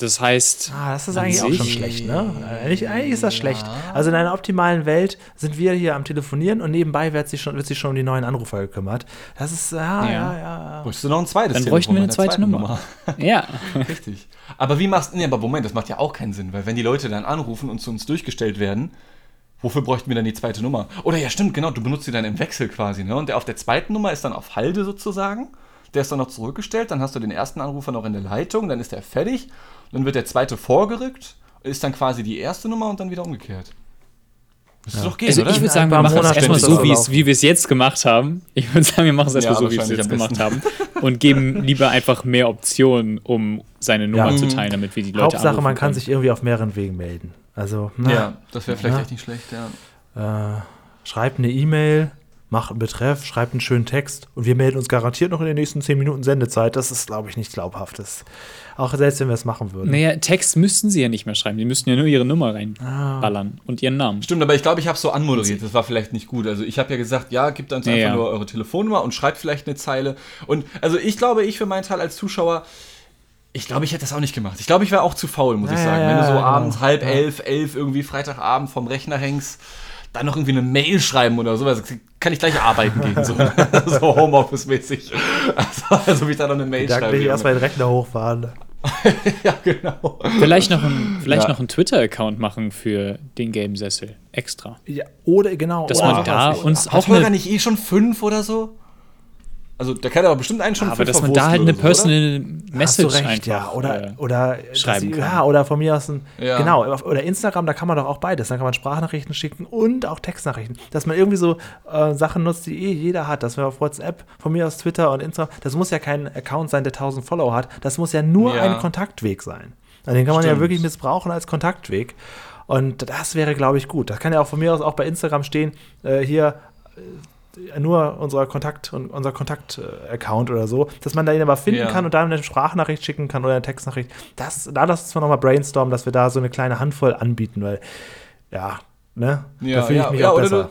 Das heißt, Ah, das ist eigentlich auch schon schlecht, ne? Eigentlich, eigentlich ist das schlecht. Also in einer optimalen Welt sind wir hier am Telefonieren und nebenbei wird sich schon, wird sich schon um die neuen Anrufer gekümmert. Das ist, ja, ja, Ja. ja. ja. Bräuchtest du noch ein zweites Dann bräuchten wir eine zweite zweiten Nummer. ja. Richtig. Aber wie machst du, nee, aber Moment, das macht ja auch keinen Sinn, weil wenn die Leute dann anrufen und zu uns durchgestellt werden, wofür bräuchten wir dann die zweite Nummer? Oder ja, stimmt, genau, du benutzt die dann im Wechsel quasi, ne? Und der auf der zweiten Nummer ist dann auf Halde sozusagen. Der ist dann noch zurückgestellt, dann hast du den ersten Anrufer noch in der Leitung, dann ist der fertig, dann wird der zweite vorgerückt, ist dann quasi die erste Nummer und dann wieder umgekehrt. Müsste doch gehen, Also oder? ich würde sagen, wir machen es erstmal so, das wie, wir es jetzt gemacht haben. Ich würde sagen, wir machen es erstmal Ja, so, wie wir es jetzt gemacht haben. Und geben lieber einfach mehr Optionen, um seine Nummer Ja. zu teilen, damit wir die Leute Hauptsache, anrufen man kann können. sich irgendwie auf mehreren Wegen melden. Also, na, ja, das wäre vielleicht Ja. echt nicht schlecht, ja. äh, schreibt eine E-Mail, macht einen Betreff, schreibt einen schönen Text und wir melden uns garantiert noch in den nächsten 10 Minuten Sendezeit. Das ist, glaube ich, nicht glaubhaft. Das, auch selbst wenn wir es machen würden. Naja, Text müssten sie ja nicht mehr schreiben. Die müssten ja nur ihre Nummer Ah. reinballern und ihren Namen. Stimmt, aber ich glaube, ich habe so anmoderiert. Das war vielleicht nicht gut. Also ich habe ja gesagt, ja, gebt uns Ja, einfach ja. nur eure Telefonnummer und schreibt vielleicht eine Zeile. Und also ich glaube, ich für meinen Teil als Zuschauer, ich glaube, ich hätte das auch nicht gemacht. Ich glaube, ich wäre auch zu faul, muss Ja, ich sagen. ja, Wenn du so genau. abends halb elf, elf irgendwie Freitagabend vom Rechner hängst, dann noch irgendwie eine Mail schreiben oder sowas, kann ich gleich arbeiten gehen, so, so Homeoffice-mäßig. Also, also wie ich da noch eine Mail Da schreibe. will ich erstmal den Rechner hochfahren. ja, genau. Vielleicht noch ein, vielleicht Ja. noch einen Twitter-Account machen für den gelben Sessel. Extra. Ja, oder genau. Dass oder man da uns Hat auch Holger eine, nicht eh schon fünf oder so? Also, der kann aber bestimmt einen schon aber dass man da halt eine oder so, oder? personal Hast du Message recht, einfach ja. Oder, äh, oder, schreiben sie- kann. ja, oder von mir aus ein, Ja. genau, oder Instagram, da kann man doch auch beides. Da kann man Sprachnachrichten schicken und auch Textnachrichten. Dass man irgendwie so äh, Sachen nutzt, die eh jeder hat. Dass wir auf WhatsApp, von mir aus Twitter und Instagram, das muss ja kein Account sein, der 1000 Follower hat. Das muss ja nur Ja. ein Kontaktweg sein. Also den kann man ja Stimmt. wirklich missbrauchen als Kontaktweg. Und das wäre, glaube ich, gut. Das kann ja auch von mir aus auch bei Instagram stehen, äh, hier nur unser Kontakt und unser Kontakt-Account oder so, dass man da ihn aber finden Ja. kann und da eine Sprachnachricht schicken kann oder eine Textnachricht. Das, da lass uns mal nochmal brainstormen, dass wir da so eine kleine Handvoll anbieten, weil ja, ne? Ja, da fühle ich ja, mich ja, auch oder besser.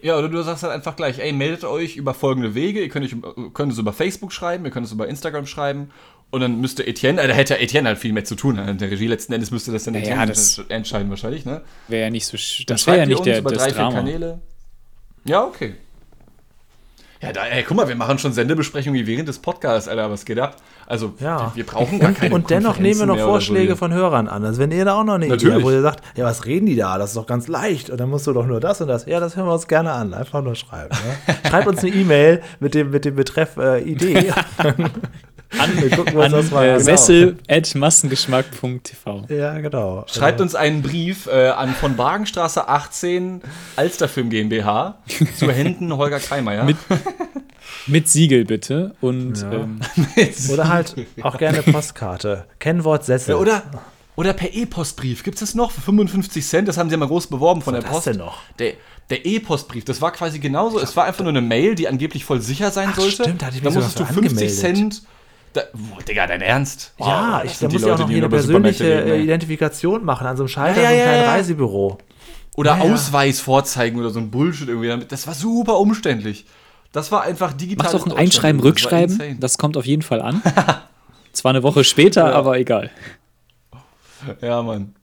Du, ja, oder du sagst halt einfach gleich, ey, meldet euch über folgende Wege. Ihr könnt, euch, könnt es über Facebook schreiben, ihr könnt es über Instagram schreiben. Und dann müsste Etienne, da hätte ja Etienne halt viel mehr zu tun. In der Regie letzten Endes müsste das dann Ja, Etienne das- entscheiden wahrscheinlich, ne? Wäre ja nicht so. Dann Das wäre ja nicht uns der, über das drei, vier Drama. Kanäle. Ja, okay. Ja, da, ey, guck mal, wir machen schon Sendebesprechungen während des Podcasts, Alter, was geht ab? Also, Ja. wir brauchen gar und, keine und dennoch nehmen wir noch so Vorschläge hier. von Hörern an. Also wenn ihr da auch noch eine Idee Natürlich. habt, wo ihr sagt, ja, was reden die da? Das ist doch ganz leicht. Und dann musst du doch nur das und das. Ja, das hören wir uns gerne an. Einfach nur schreiben. Ne? Schreibt uns eine E-Mail mit dem, mit dem Betreff äh, Idee. wir gucken uns An das mal äh, an. sessel at massengeschmack.tv. Ja, genau. Schreibt uns einen Brief äh, an von Wagenstraße 18 Alsterfilm GmbH zu Händen Holger Kreimeier. Mit- Mit Siegel bitte. Und Ja. ähm, Oder halt auch gerne Postkarte. Kennwort Sessel. Ja, oder, oder per E-Postbrief. Gibt es das noch für 55 Cent? Das haben sie ja mal groß beworben von Was der Post. denn noch? Der, der E-Postbrief, das war quasi genauso. Es war einfach nur eine Mail, die angeblich voll sicher sein Ach, sollte. stimmt, da hatte ich da mich musstest du sogar für 50 angemeldet. Cent. Da, boah, Digga, dein Ernst? Ja, Wow, ich, das da muss ja auch Leute, noch eine persönliche reden, äh. Identifikation machen an so einem Schalter, Ja, so einem ja, kleinen ja. Reisebüro. Oder Ja, ja. Ausweis vorzeigen oder so ein Bullshit irgendwie. damit. Das war super umständlich. Das war einfach digital. mach doch ein Einschreiben, Rückschreiben. Das kommt auf jeden Fall an. Zwar eine Woche später, Ja. aber egal. Ja, Mann.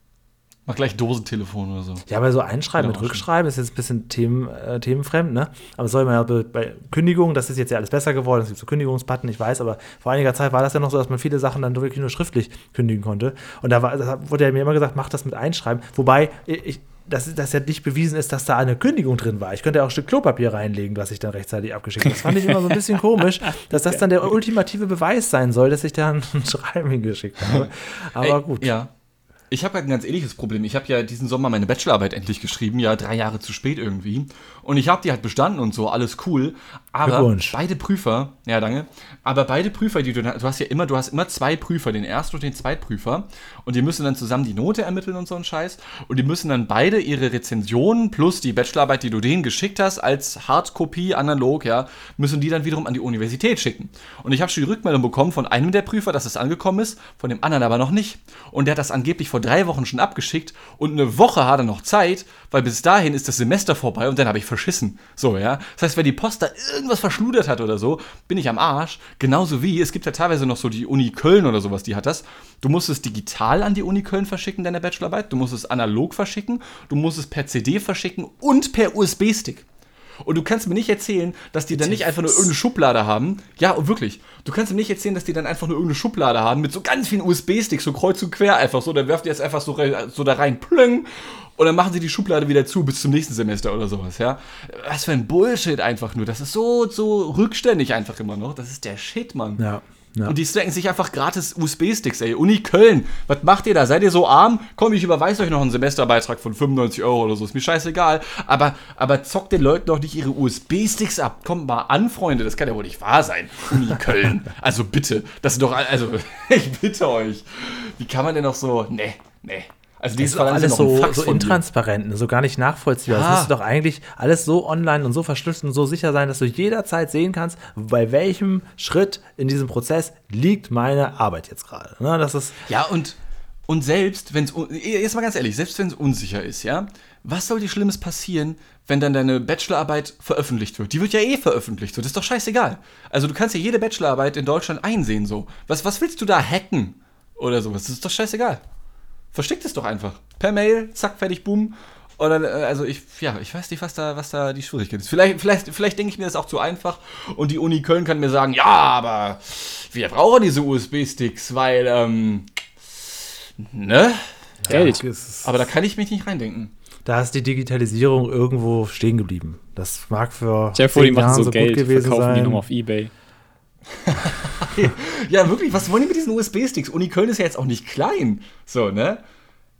Mach gleich Dosentelefon oder so. Ja, aber so Einschreiben mit Rückschreiben ist jetzt ein bisschen Themen, äh, themenfremd, ne? Aber soll man ja bei, bei Kündigung, das ist jetzt ja alles besser geworden, es gibt so Kündigungsbutton, ich weiß, aber vor einiger Zeit war das ja noch so, dass man viele Sachen dann wirklich nur schriftlich kündigen konnte. Und da, war, da wurde ja mir immer gesagt, mach das mit Einschreiben. Wobei, ich, dass das ja nicht bewiesen ist, dass da eine Kündigung drin war. Ich könnte ja auch ein Stück Klopapier reinlegen, was ich dann rechtzeitig abgeschickt habe. Das fand ich immer so ein bisschen komisch, dass das dann der ultimative Beweis sein soll, dass ich da ein Schreiben hingeschickt habe. Aber Ey, gut. Ja. Ich habe ja ein ganz ähnliches Problem. Ich habe ja diesen Sommer meine Bachelorarbeit endlich geschrieben, ja, drei Jahre zu spät irgendwie. Und ich habe die halt bestanden und so, alles cool. Aber beide Prüfer, ja, danke. Aber beide Prüfer, die du, du hast ja immer, du hast immer zwei Prüfer, den Erst- und den Zweitprüfer. Und die müssen dann zusammen die Note ermitteln und so ein Scheiß. Und die müssen dann beide ihre Rezensionen plus die Bachelorarbeit, die du denen geschickt hast, als Hardkopie, analog, ja, müssen die dann wiederum an die Universität schicken. Und ich habe schon die Rückmeldung bekommen von einem der Prüfer, dass es angekommen ist, von dem anderen aber noch nicht. Und der hat das angeblich vor drei Wochen schon abgeschickt und eine Woche hat er noch Zeit, weil bis dahin ist das Semester vorbei und dann habe ich verschissen. So, ja. Das heißt, wenn die Post da irgendwas verschludert hat oder so, bin ich am Arsch. Genauso wie, es gibt ja teilweise noch so die Uni Köln oder sowas, die hat das. Du musst es digital an die Uni Köln verschicken, deine Bachelorarbeit. Du musst es analog verschicken. Du musst es per CD verschicken und per USB-Stick. Und du kannst mir nicht erzählen, dass die dann nicht einfach nur irgendeine Schublade haben. Ja, und wirklich. Du kannst mir nicht erzählen, dass die dann einfach nur irgendeine Schublade haben mit so ganz vielen USB-Sticks, so kreuz und quer einfach so. Dann werft ihr jetzt einfach so, so da rein, plüng. Und dann machen sie die Schublade wieder zu bis zum nächsten Semester oder sowas, ja. Was für ein Bullshit einfach nur. Das ist so, so rückständig einfach immer noch. Das ist der Shit, Mann. Ja. Ja. Und die stecken sich einfach gratis USB-Sticks, ey. Uni Köln, was macht ihr da? Seid ihr so arm? Komm, ich überweise euch noch einen Semesterbeitrag von 95 Euro oder so. Ist mir scheißegal. Aber, aber zockt den Leuten doch nicht ihre USB-Sticks ab. Kommt mal an, Freunde. Das kann ja wohl nicht wahr sein. Uni Köln. Also bitte. Das sind doch, also, ich bitte euch. Wie kann man denn noch so, ne, ne. Also, dieses ist doch alles so, so dir. intransparent, so gar nicht nachvollziehbar. Es Ja. müsste doch eigentlich alles so online und so verschlüsselt und so sicher sein, dass du jederzeit sehen kannst, bei welchem Schritt in diesem Prozess liegt meine Arbeit jetzt gerade. Ne, das ist Ja, und, und selbst, wenn es, jetzt mal ganz ehrlich, selbst wenn es unsicher ist, ja, was soll dir Schlimmes passieren, wenn dann deine Bachelorarbeit veröffentlicht wird? Die wird ja eh veröffentlicht, so, das ist doch scheißegal. Also du kannst ja jede Bachelorarbeit in Deutschland einsehen, so. Was, was willst du da hacken? Oder sowas, das ist doch scheißegal. Versteckt es doch einfach. Per Mail, zack, fertig, boom. Oder, äh, also ich, ja, ich weiß nicht, was da, was da die Schwierigkeit ist. Vielleicht, vielleicht, vielleicht denke ich mir das auch zu einfach und die Uni Köln kann mir sagen, ja, aber wir brauchen diese USB-Sticks, weil, ähm, ne? Geld. Ja, Aber da kann ich mich nicht reindenken. da ist die Digitalisierung irgendwo stehen geblieben. Das mag für vor, die zehn machen Jahren so Geld, gut gewesen verkaufen die sein. nochmal auf Ebay. Ja, wirklich, was wollen die mit diesen USB-Sticks? Uni Köln ist ja jetzt auch nicht klein. So, ne?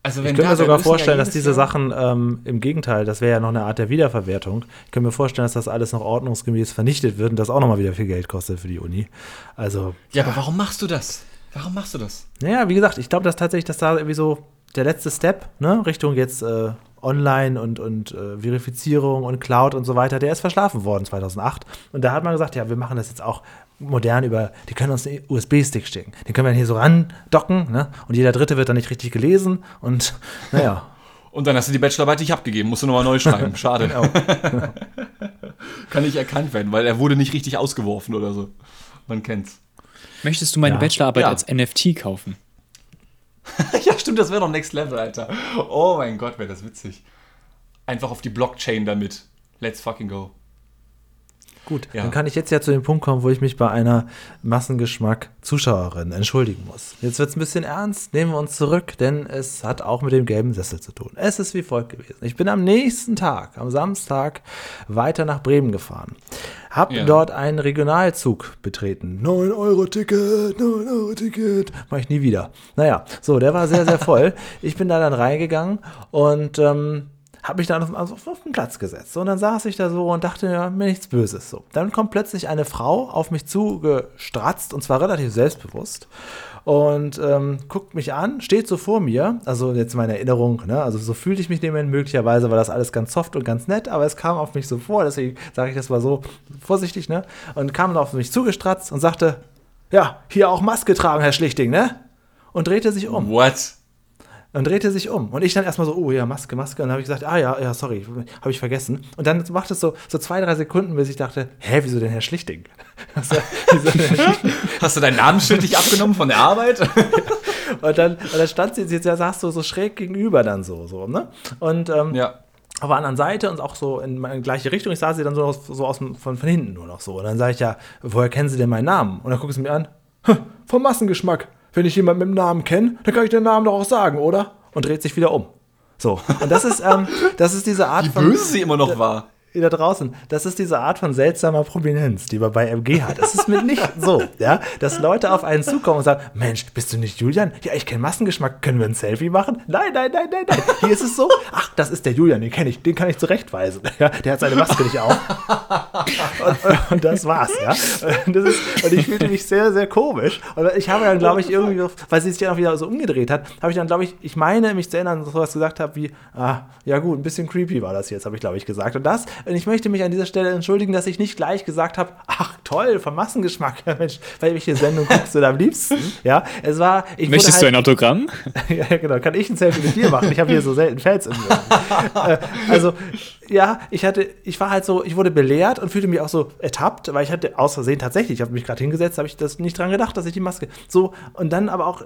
Also, Ich könnte mir sogar müssen ja vorstellen, dass diese Sachen ähm, im Gegenteil, das wäre ja noch eine Art der Wiederverwertung. Ich könnte mir vorstellen, dass das alles noch ordnungsgemäß vernichtet wird und das auch nochmal wieder viel Geld kostet für die Uni. Also, Ja, aber warum machst du das? Warum machst du das? naja, wie gesagt, ich glaube, dass tatsächlich, dass da irgendwie so der letzte Step, ne, Richtung jetzt äh, Online und, und äh, Verifizierung und Cloud und so weiter, der ist verschlafen worden 2008. Und da hat man gesagt, ja, wir machen das jetzt auch modern über, die können uns einen USB-Stick schicken. Den können wir dann hier so randocken, ne? Und jeder Dritte wird dann nicht richtig gelesen und, naja. Und dann hast du die Bachelorarbeit nicht abgegeben, musst du nochmal neu schreiben. Schade. Genau. Kann nicht erkannt werden, weil er wurde nicht richtig ausgeworfen oder so. Man kennt's. Möchtest du meine Ja. Bachelorarbeit Ja. als NFT kaufen? ja, stimmt, das wäre doch Next Level, Alter. Oh mein Gott, wäre das witzig. Einfach auf die Blockchain damit. Let's fucking go. Gut, Ja. dann kann ich jetzt ja zu dem Punkt kommen, wo ich mich bei einer Massengeschmack-Zuschauerin entschuldigen muss. Jetzt wird es ein bisschen ernst, nehmen wir uns zurück, denn es hat auch mit dem gelben Sessel zu tun. Es ist wie folgt gewesen. Ich bin am nächsten Tag, am Samstag, weiter nach Bremen gefahren. Hab Ja. dort einen Regionalzug betreten. 9 Euro Ticket, 9 Euro Ticket. Mach ich nie wieder. Naja, so, der war sehr, sehr voll. ich bin da dann reingegangen und ähm, habe mich dann auf, auf, auf den Platz gesetzt. So, und dann saß ich da so und dachte ja, mir nichts Böses. So. Dann kommt plötzlich eine Frau auf mich zugestratzt und zwar relativ selbstbewusst und ähm, guckt mich an, steht so vor mir, also jetzt meine Erinnerung, ne? also so fühlte ich mich dem möglicherweise war das alles ganz soft und ganz nett, aber es kam auf mich so vor, deswegen sage ich das mal so vorsichtig, ne? und kam dann auf mich zugestratzt und sagte, ja, hier auch Maske tragen, Herr Schlichting, ne? Und drehte sich um. What? Dann drehte er sich um. Und ich dann erstmal so, oh ja, Maske, Maske. Und dann habe ich gesagt, ah ja, ja, sorry, habe ich vergessen. Und dann macht es so, so zwei, drei Sekunden, bis ich dachte, hä, wieso denn Herr Schlichting? Hast du dein Namensschild nicht abgenommen von der Arbeit? Und dann, und dann stand sie, jetzt saß du so schräg gegenüber dann so, so, ne? Und ähm, ja. auf der anderen Seite und auch so in meine gleiche Richtung. Ich sah sie dann so aus, so aus von, von hinten nur noch so. Und dann sage ich ja, woher kennen Sie denn meinen Namen? Und dann guckt sie mir an, "Hm, vom Massengeschmack. Wenn ich jemanden mit dem Namen kenne, dann kann ich den Namen doch auch sagen, oder? Und dreht sich wieder um. So. Und das ist, ähm, das ist diese Art Wie von. böse sie immer noch war. Da draußen. Das ist diese Art von seltsamer Prominenz, die man bei MG hat. Es ist mitnichten so, ja, dass Leute auf einen zukommen und sagen, Mensch, bist du nicht Julian? Ja, ich kenne Massengeschmack. Können wir ein Selfie machen? Nein, nein, nein, nein, nein. Hier ist es so. Ach, das ist der Julian, den kenne ich, den kann ich zurechtweisen. Ja, der hat seine Maske nicht auf. Und, und das war's, ja. Und, das ist, und ich fühlte mich sehr, sehr komisch. Und ich habe dann, glaube ich, irgendwie, weil sie sich dann auch wieder so umgedreht hat, habe ich dann, glaube ich, ich meine, mich zu erinnern, dass ich sowas gesagt habe wie, ah, ja gut, ein bisschen creepy war das jetzt, habe ich, glaube ich, gesagt. Und das, und ich möchte mich an dieser Stelle entschuldigen, dass ich nicht gleich gesagt habe, ach toll, vom Massengeschmack, Mensch, welche Sendung guckst du da am liebsten? Ja, es war, ich Möchtest du halt, ein Autogramm? ja, genau. Kann ich ein Selfie mit dir machen? Ich habe hier so selten Fans im äh, also, ja, ich hatte, ich war halt so, ich wurde belehrt und fühlte mich auch so ertappt, weil ich hatte aus Versehen tatsächlich, ich habe mich gerade hingesetzt, habe ich das nicht dran gedacht, dass ich die Maske so und dann aber auch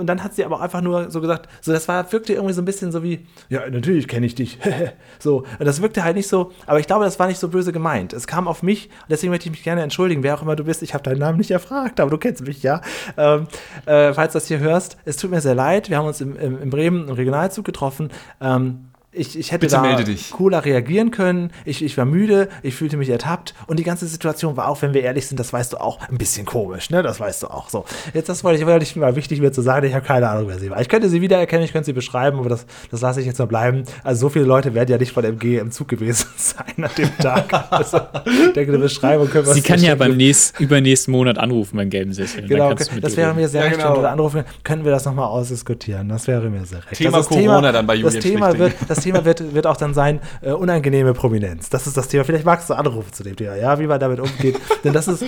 und dann hat sie aber einfach nur so gesagt, so das war wirkte irgendwie so ein bisschen so wie, ja, natürlich kenne ich dich. so, und das wirkte halt nicht so, aber ich glaube, das war nicht so böse gemeint. Es kam auf mich, deswegen möchte ich mich gerne entschuldigen, wer auch immer du bist. Ich habe deinen Namen nicht erfragt, aber du kennst mich ja. Ähm, äh, falls du das hier hörst, es tut mir sehr leid. Wir haben uns im, im, in Bremen im Regionalzug getroffen. Ähm, ich, ich hätte Bitte da melde dich. cooler reagieren können. Ich, ich war müde, ich fühlte mich ertappt und die ganze Situation war auch, wenn wir ehrlich sind, das weißt du auch, ein bisschen komisch, ne? Das weißt du auch so. Jetzt das wollte ich, wollte ich mal wichtig mir zu sagen, ich habe keine Ahnung, wer sie war. Ich könnte sie wiedererkennen, ich könnte sie beschreiben, aber das, das lasse ich jetzt mal bleiben. Also so viele Leute werden ja nicht von MG im Zug gewesen sein an dem Tag. Also, ich denke, eine Beschreibung können wir Sie kann ja beim nächsten, übernächsten Monat anrufen beim gelben Sessel. Genau, das wäre mir sehr Ja, recht, genau. da anrufen können wir das nochmal ausdiskutieren. Das wäre mir sehr recht. Thema das ist Corona dann bei das Julian Thema wird, Das Thema wird, wird auch dann sein, äh, unangenehme Prominenz. Das ist das Thema. Vielleicht magst du anrufen zu dem Thema, ja, wie man damit umgeht. Denn das ist,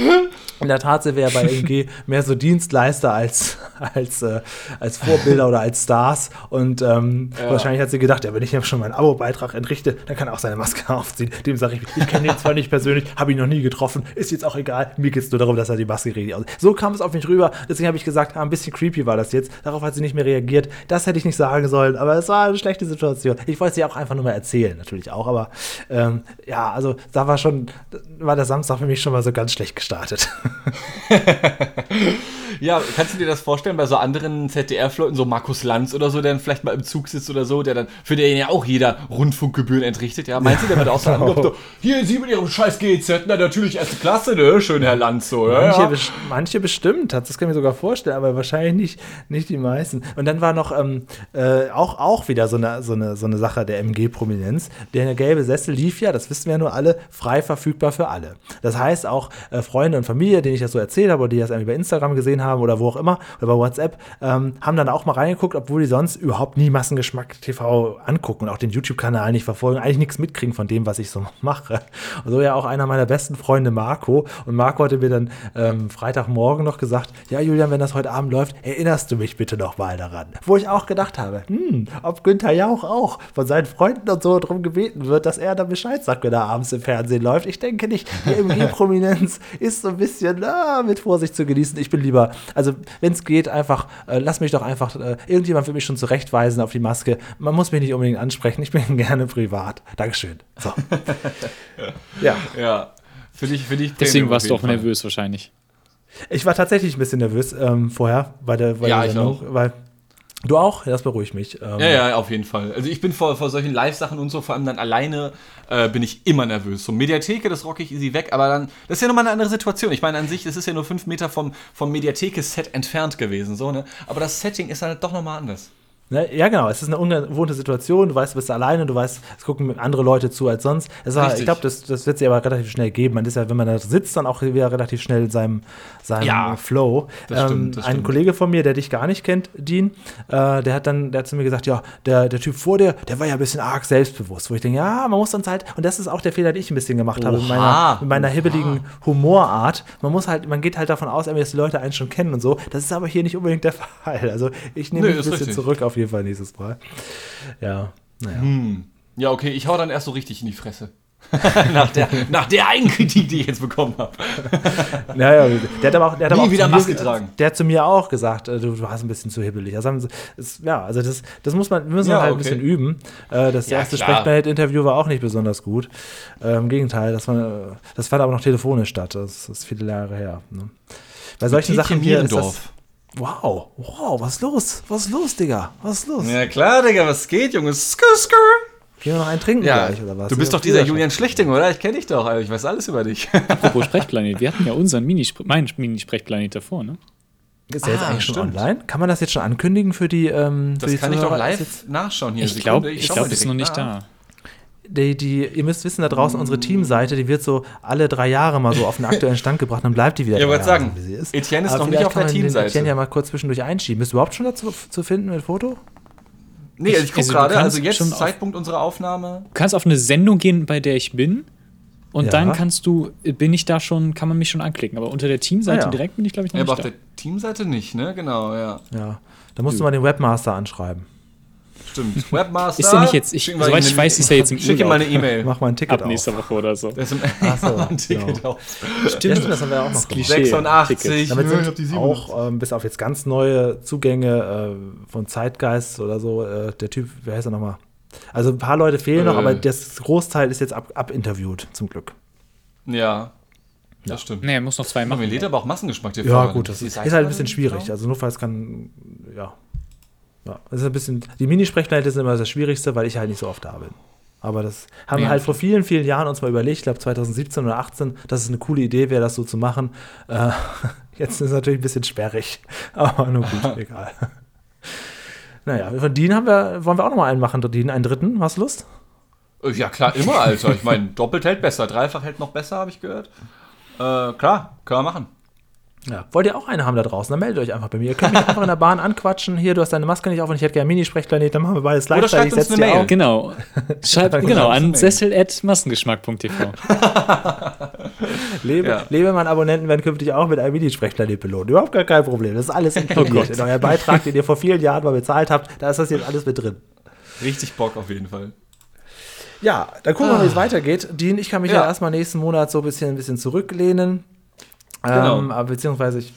in der Tat sind wir ja bei MG mehr so Dienstleister als, als, äh, als Vorbilder oder als Stars. Und ähm, wahrscheinlich hat sie gedacht, ja, wenn ich ihm schon meinen Abo-Beitrag entrichte, dann kann er auch seine Maske aufziehen. Dem sage ich, ich kenne ihn zwar nicht persönlich, habe ihn noch nie getroffen, ist jetzt auch egal. Mir geht es nur darum, dass er die Maske richtig aussieht. So kam es auf mich rüber. Deswegen habe ich gesagt, ah, ein bisschen creepy war das jetzt. Darauf hat sie nicht mehr reagiert. Das hätte ich nicht sagen sollen, aber es war eine schlechte Situation. Ich wollte sie auch einfach nur mal erzählen, natürlich auch. Aber ähm, ja, also da war schon, war der Samstag für mich schon mal so ganz schlecht gestartet. Ja, kannst du dir das vorstellen bei so anderen ZDF-Leuten, so Markus Lanz oder so, der dann vielleicht mal im Zug sitzt oder so, der dann, für den ja auch jeder Rundfunkgebühren entrichtet, ja? Meinst du, der wird auch so angeguckt, so, hier, Sie mit Ihrem scheiß GZ, na natürlich erste Klasse, ne? Schön, Herr Lanz, so, ja, Manche, ja. bes- manche bestimmt, das kann ich mir sogar vorstellen, aber wahrscheinlich nicht, nicht die meisten. Und dann war noch ähm, äh, auch, auch wieder so eine, so, eine, so eine Sache der MG-Prominenz. Der gelbe Sessel lief ja, das wissen wir ja nur alle, frei verfügbar für alle. Das heißt auch äh, Freunde und Familie, denen ich das so erzählt habe oder die das irgendwie bei Instagram gesehen haben oder wo auch immer oder bei WhatsApp, ähm, haben dann auch mal reingeguckt, obwohl die sonst überhaupt nie Massengeschmack TV angucken und auch den YouTube-Kanal nicht verfolgen, eigentlich nichts mitkriegen von dem, was ich so mache. So ja auch einer meiner besten Freunde, Marco. Und Marco hatte mir dann ähm, Freitagmorgen noch gesagt, ja Julian, wenn das heute Abend läuft, erinnerst du mich bitte noch mal daran. Wo ich auch gedacht habe, hm, ob Günther Jauch auch von seinen Freunden und so darum gebeten wird, dass er da Bescheid sagt, wenn er abends im Fernsehen läuft. Ich denke nicht, die MG-Prominenz ist so ein bisschen na, mit Vorsicht zu genießen. Ich bin lieber, also wenn es geht, einfach, äh, lass mich doch einfach, äh, irgendjemand wird mich schon zurechtweisen auf die Maske. Man muss mich nicht unbedingt ansprechen, ich bin gerne privat. Dankeschön. So. ja. Ja. Für dich, für dich Deswegen warst du auch nervös wahrscheinlich. Ich war tatsächlich ein bisschen nervös ähm, vorher bei der, bei Ja, der ich Sendung, weil du auch, das beruhigt mich. Ähm, Ja, ja, auf jeden Fall. Also ich bin vor, vor solchen Live-Sachen und so, vor allem dann alleine, äh, bin ich immer nervös. So Mediatheke, das rock ich easy weg, aber dann, das ist ja nochmal eine andere Situation. Ich meine, an sich, das ist ja nur fünf Meter vom, vom Mediatheke-Set entfernt gewesen, so, ne? Aber das Setting ist halt doch nochmal anders. Ne? Ja, genau. Es ist eine ungewohnte Situation. Du weißt, du bist alleine. Du weißt, es gucken andere Leute zu als sonst. War, ich glaube, das, das wird sich aber relativ schnell geben. Man ist ja, wenn man da sitzt, dann auch wieder relativ schnell in seinem, seinem Ja, Flow. das stimmt, das ein stimmt. Kollege von mir, der dich gar nicht kennt, Dean, äh, der hat dann, der hat zu mir gesagt, ja, der, der Typ vor dir, der war ja ein bisschen arg selbstbewusst. Wo ich denke, ja, man muss uns halt, und das ist auch der Fehler, den ich ein bisschen gemacht habe mit Oha. meiner, mit meiner hibbeligen Humorart. Man muss halt, man geht halt davon aus, dass die Leute einen schon kennen und so. Das ist aber hier nicht unbedingt der Fall. Also ich nehme mich ein bisschen zurück auf jeden Fall nächstes Mal. Ja, naja. Hm. Ja, okay, ich hau dann erst so richtig in die Fresse. nach, der, nach der Eigenkritik, die ich jetzt bekommen habe. Ja, ja, der hat aber auch, der hat aber auch wieder zu mir, Maske tragen. Der hat zu mir auch gesagt, äh, du, du warst ein bisschen zu hibbelig. Also, es, ja, also das, das muss man, wir müssen Ja, halt ein okay. bisschen üben. Äh, Das Ja, erste klar. Sprechplanet-Interview war auch nicht besonders gut. Äh, Im Gegenteil, das, war, das fand aber noch telefonisch statt. Das ist viele Jahre her. Ne? Bei solchen Sachen hier ist das, Wow, wow, was ist los? Was ist los, Digga? Was ist los? Ja klar, Digga, was geht, Junge? Skr, skr. Gehen wir noch einen trinken Ja, gleich, oder was? du bist Ja, doch dieser Julian Schlechting, oder? Ich kenne dich doch, Alter. ich weiß alles über dich. Apropos Sprechplanet, wir hatten ja unseren Mini meinen Mini-Sprechplanet davor, ne? schon. Ist der jetzt Ah, eigentlich schon stimmt. online? Kann man das jetzt schon ankündigen für die ähm, für Das die kann ich doch Zuhörer? Live jetzt- nachschauen hier. Ich glaube, ich schau glaub, mal ist noch nicht nach. da. Die, die, ihr müsst wissen, da draußen unsere Teamseite, die wird so alle drei Jahre mal so auf den aktuellen Stand gebracht, dann bleibt die wieder Ja, wollte sagen, so, wie sie ist. Etienne ist Aber noch nicht auf kann der Teamseite. Etienne ja mal kurz zwischendurch einschieben. Bist du überhaupt schon dazu zu finden mit Foto? Nee, also ich gucke gerade, also jetzt schon auf- Zeitpunkt unserer Aufnahme. Du kannst auf eine Sendung gehen, bei der ich bin. Und Ja. dann kannst du, bin ich da schon, kann man mich schon anklicken. Aber unter der Teamseite Ah, ja. direkt bin ich, glaube ich, noch Ja, aber auf nicht da. der Teamseite nicht, ne? Genau, ja. Ja. Da musst du mal den Webmaster anschreiben. Stimmt. Webmaster. Ist der nicht jetzt- ich- soweit ihm ich eine- weiß, ist er jetzt im Schick ihm mal eine. E-Mail. Mach mal ein Ticket Ab auf. Woche oder so. Der ist im Ach so, ein Ticket genau. auf. Ja, stimmt, das haben wir auch noch gemacht. Klischee. 86. Damit Ja, ich hab sind die 87. auch ähm, bis auf jetzt ganz neue Zugänge äh, von Zeitgeist oder so, äh, der Typ, wer heißt er nochmal? Also ein paar Leute fehlen noch, Äh. aber das Großteil ist jetzt ab, abinterviewt, zum Glück. Ja. Das stimmt. Nee, er muss noch zwei Mir machen. lädt aber auch Massengeschmack TV. Ja, an. gut, das Die ist, ist halt ein bisschen schwierig. genau. Also notfalls kann, ja. Ja. Das ist ein bisschen, die Minisprechleiter sind immer das Schwierigste, weil ich halt nicht so oft da bin. Aber das haben wir Ja. halt vor vielen, vielen Jahren uns mal überlegt, ich glaube 2017 oder 18, dass es eine coole Idee wäre, das so zu machen. Äh, jetzt ist es natürlich ein bisschen sperrig, aber nur gut, egal. Naja, von Dean haben wir, wollen wir auch noch mal einen machen, Dean, einen dritten. Hast du Lust? Äh, Ja, klar, immer, Alter. Ich meine, doppelt hält besser, dreifach hält noch besser, habe ich gehört. Äh, klar, können wir machen. Ja. Wollt ihr auch eine haben da draußen? Dann meldet euch einfach bei mir. Ihr könnt mich einfach in der Bahn anquatschen. Hier, du hast deine Maske nicht auf und ich hätte gerne Mini-Sprechplanet. Dann machen wir beides Oder schreibt gleichzeitig. uns eine Mail. auf. Genau. Schreib, Genau, an sessel.massengeschmack.tv. Lebe, Ja. Lebemann-Abonnenten werden künftig auch mit einem Mini-Sprechplanet belohnt. Überhaupt gar kein Problem. Das ist alles inkludiert. in euer Beitrag, den ihr vor vielen Jahren mal bezahlt habt, da ist das jetzt alles mit drin. Richtig Bock auf jeden Fall. Ja, dann gucken wir mal, wie es weitergeht. Dean, ich kann mich ja, Ja. erstmal nächsten Monat so ein bisschen, ein bisschen zurücklehnen. Genau. Ähm, beziehungsweise ich,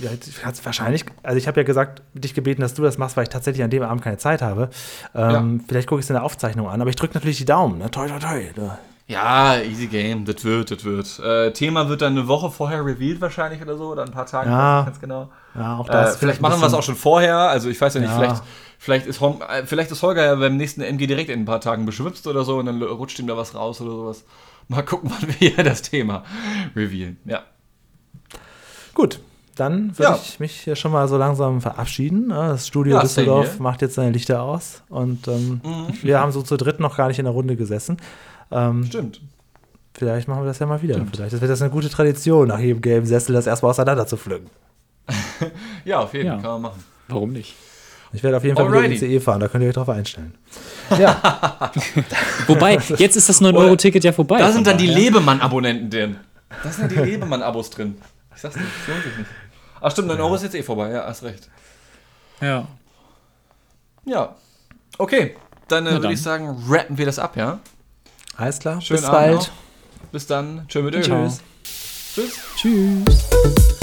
ja, ich wahrscheinlich, also ich habe ja gesagt, dich gebeten, dass du das machst, weil ich tatsächlich an dem Abend keine Zeit habe. Ähm, Vielleicht gucke ich es in der Aufzeichnung an, aber ich drücke natürlich die Daumen. Ne? Toi, toi, toi. Ja, easy game, das wird, das wird. Äh, Thema wird dann eine Woche vorher revealed wahrscheinlich oder so, oder ein paar Tage, Ja. ganz genau. Ja, auch Äh, das. vielleicht machen wir es auch schon vorher, also ich weiß ja nicht, Ja. vielleicht, vielleicht, ist äh, vielleicht ist Holger ja beim nächsten MG direkt in ein paar Tagen beschwipst oder so und dann rutscht ihm da was raus oder sowas. Mal gucken, wann wir hier das Thema revealen. Ja. Gut, dann würde Ja. ich mich hier schon mal so langsam verabschieden. ne? Das Studio Ja, Düsseldorf macht jetzt seine Lichter aus und ähm, Mhm. wir haben so zu dritt noch gar nicht in der Runde gesessen. Ähm, Stimmt. vielleicht machen wir das ja mal wieder. Vielleicht wird das eine gute Tradition, nach jedem Game Sessel das erstmal auseinander zu pflücken. Ja, auf jeden Ja. Fall kann man machen. Warum nicht? Ich werde auf jeden Fall wieder Alrighty. ICE fahren, da könnt ihr euch drauf einstellen. Ja, Wobei, jetzt ist das 9-Euro-Ticket ja vorbei. Da sind dann die. Lebemann-Abonnenten drin. Da sind ja die Lebemann-Abos drin. Ich sag's nicht, das lohnt sich nicht. Ach stimmt, 9 Euro ist jetzt eh vorbei, ja, hast recht. Ja. Ja. Okay, dann äh, würde ich sagen, rappen wir das ab, ja? alles klar. Schönen Bis Abend bald. noch. Bis dann. Tschö mit. Ciao. Tschüss. Tschüss.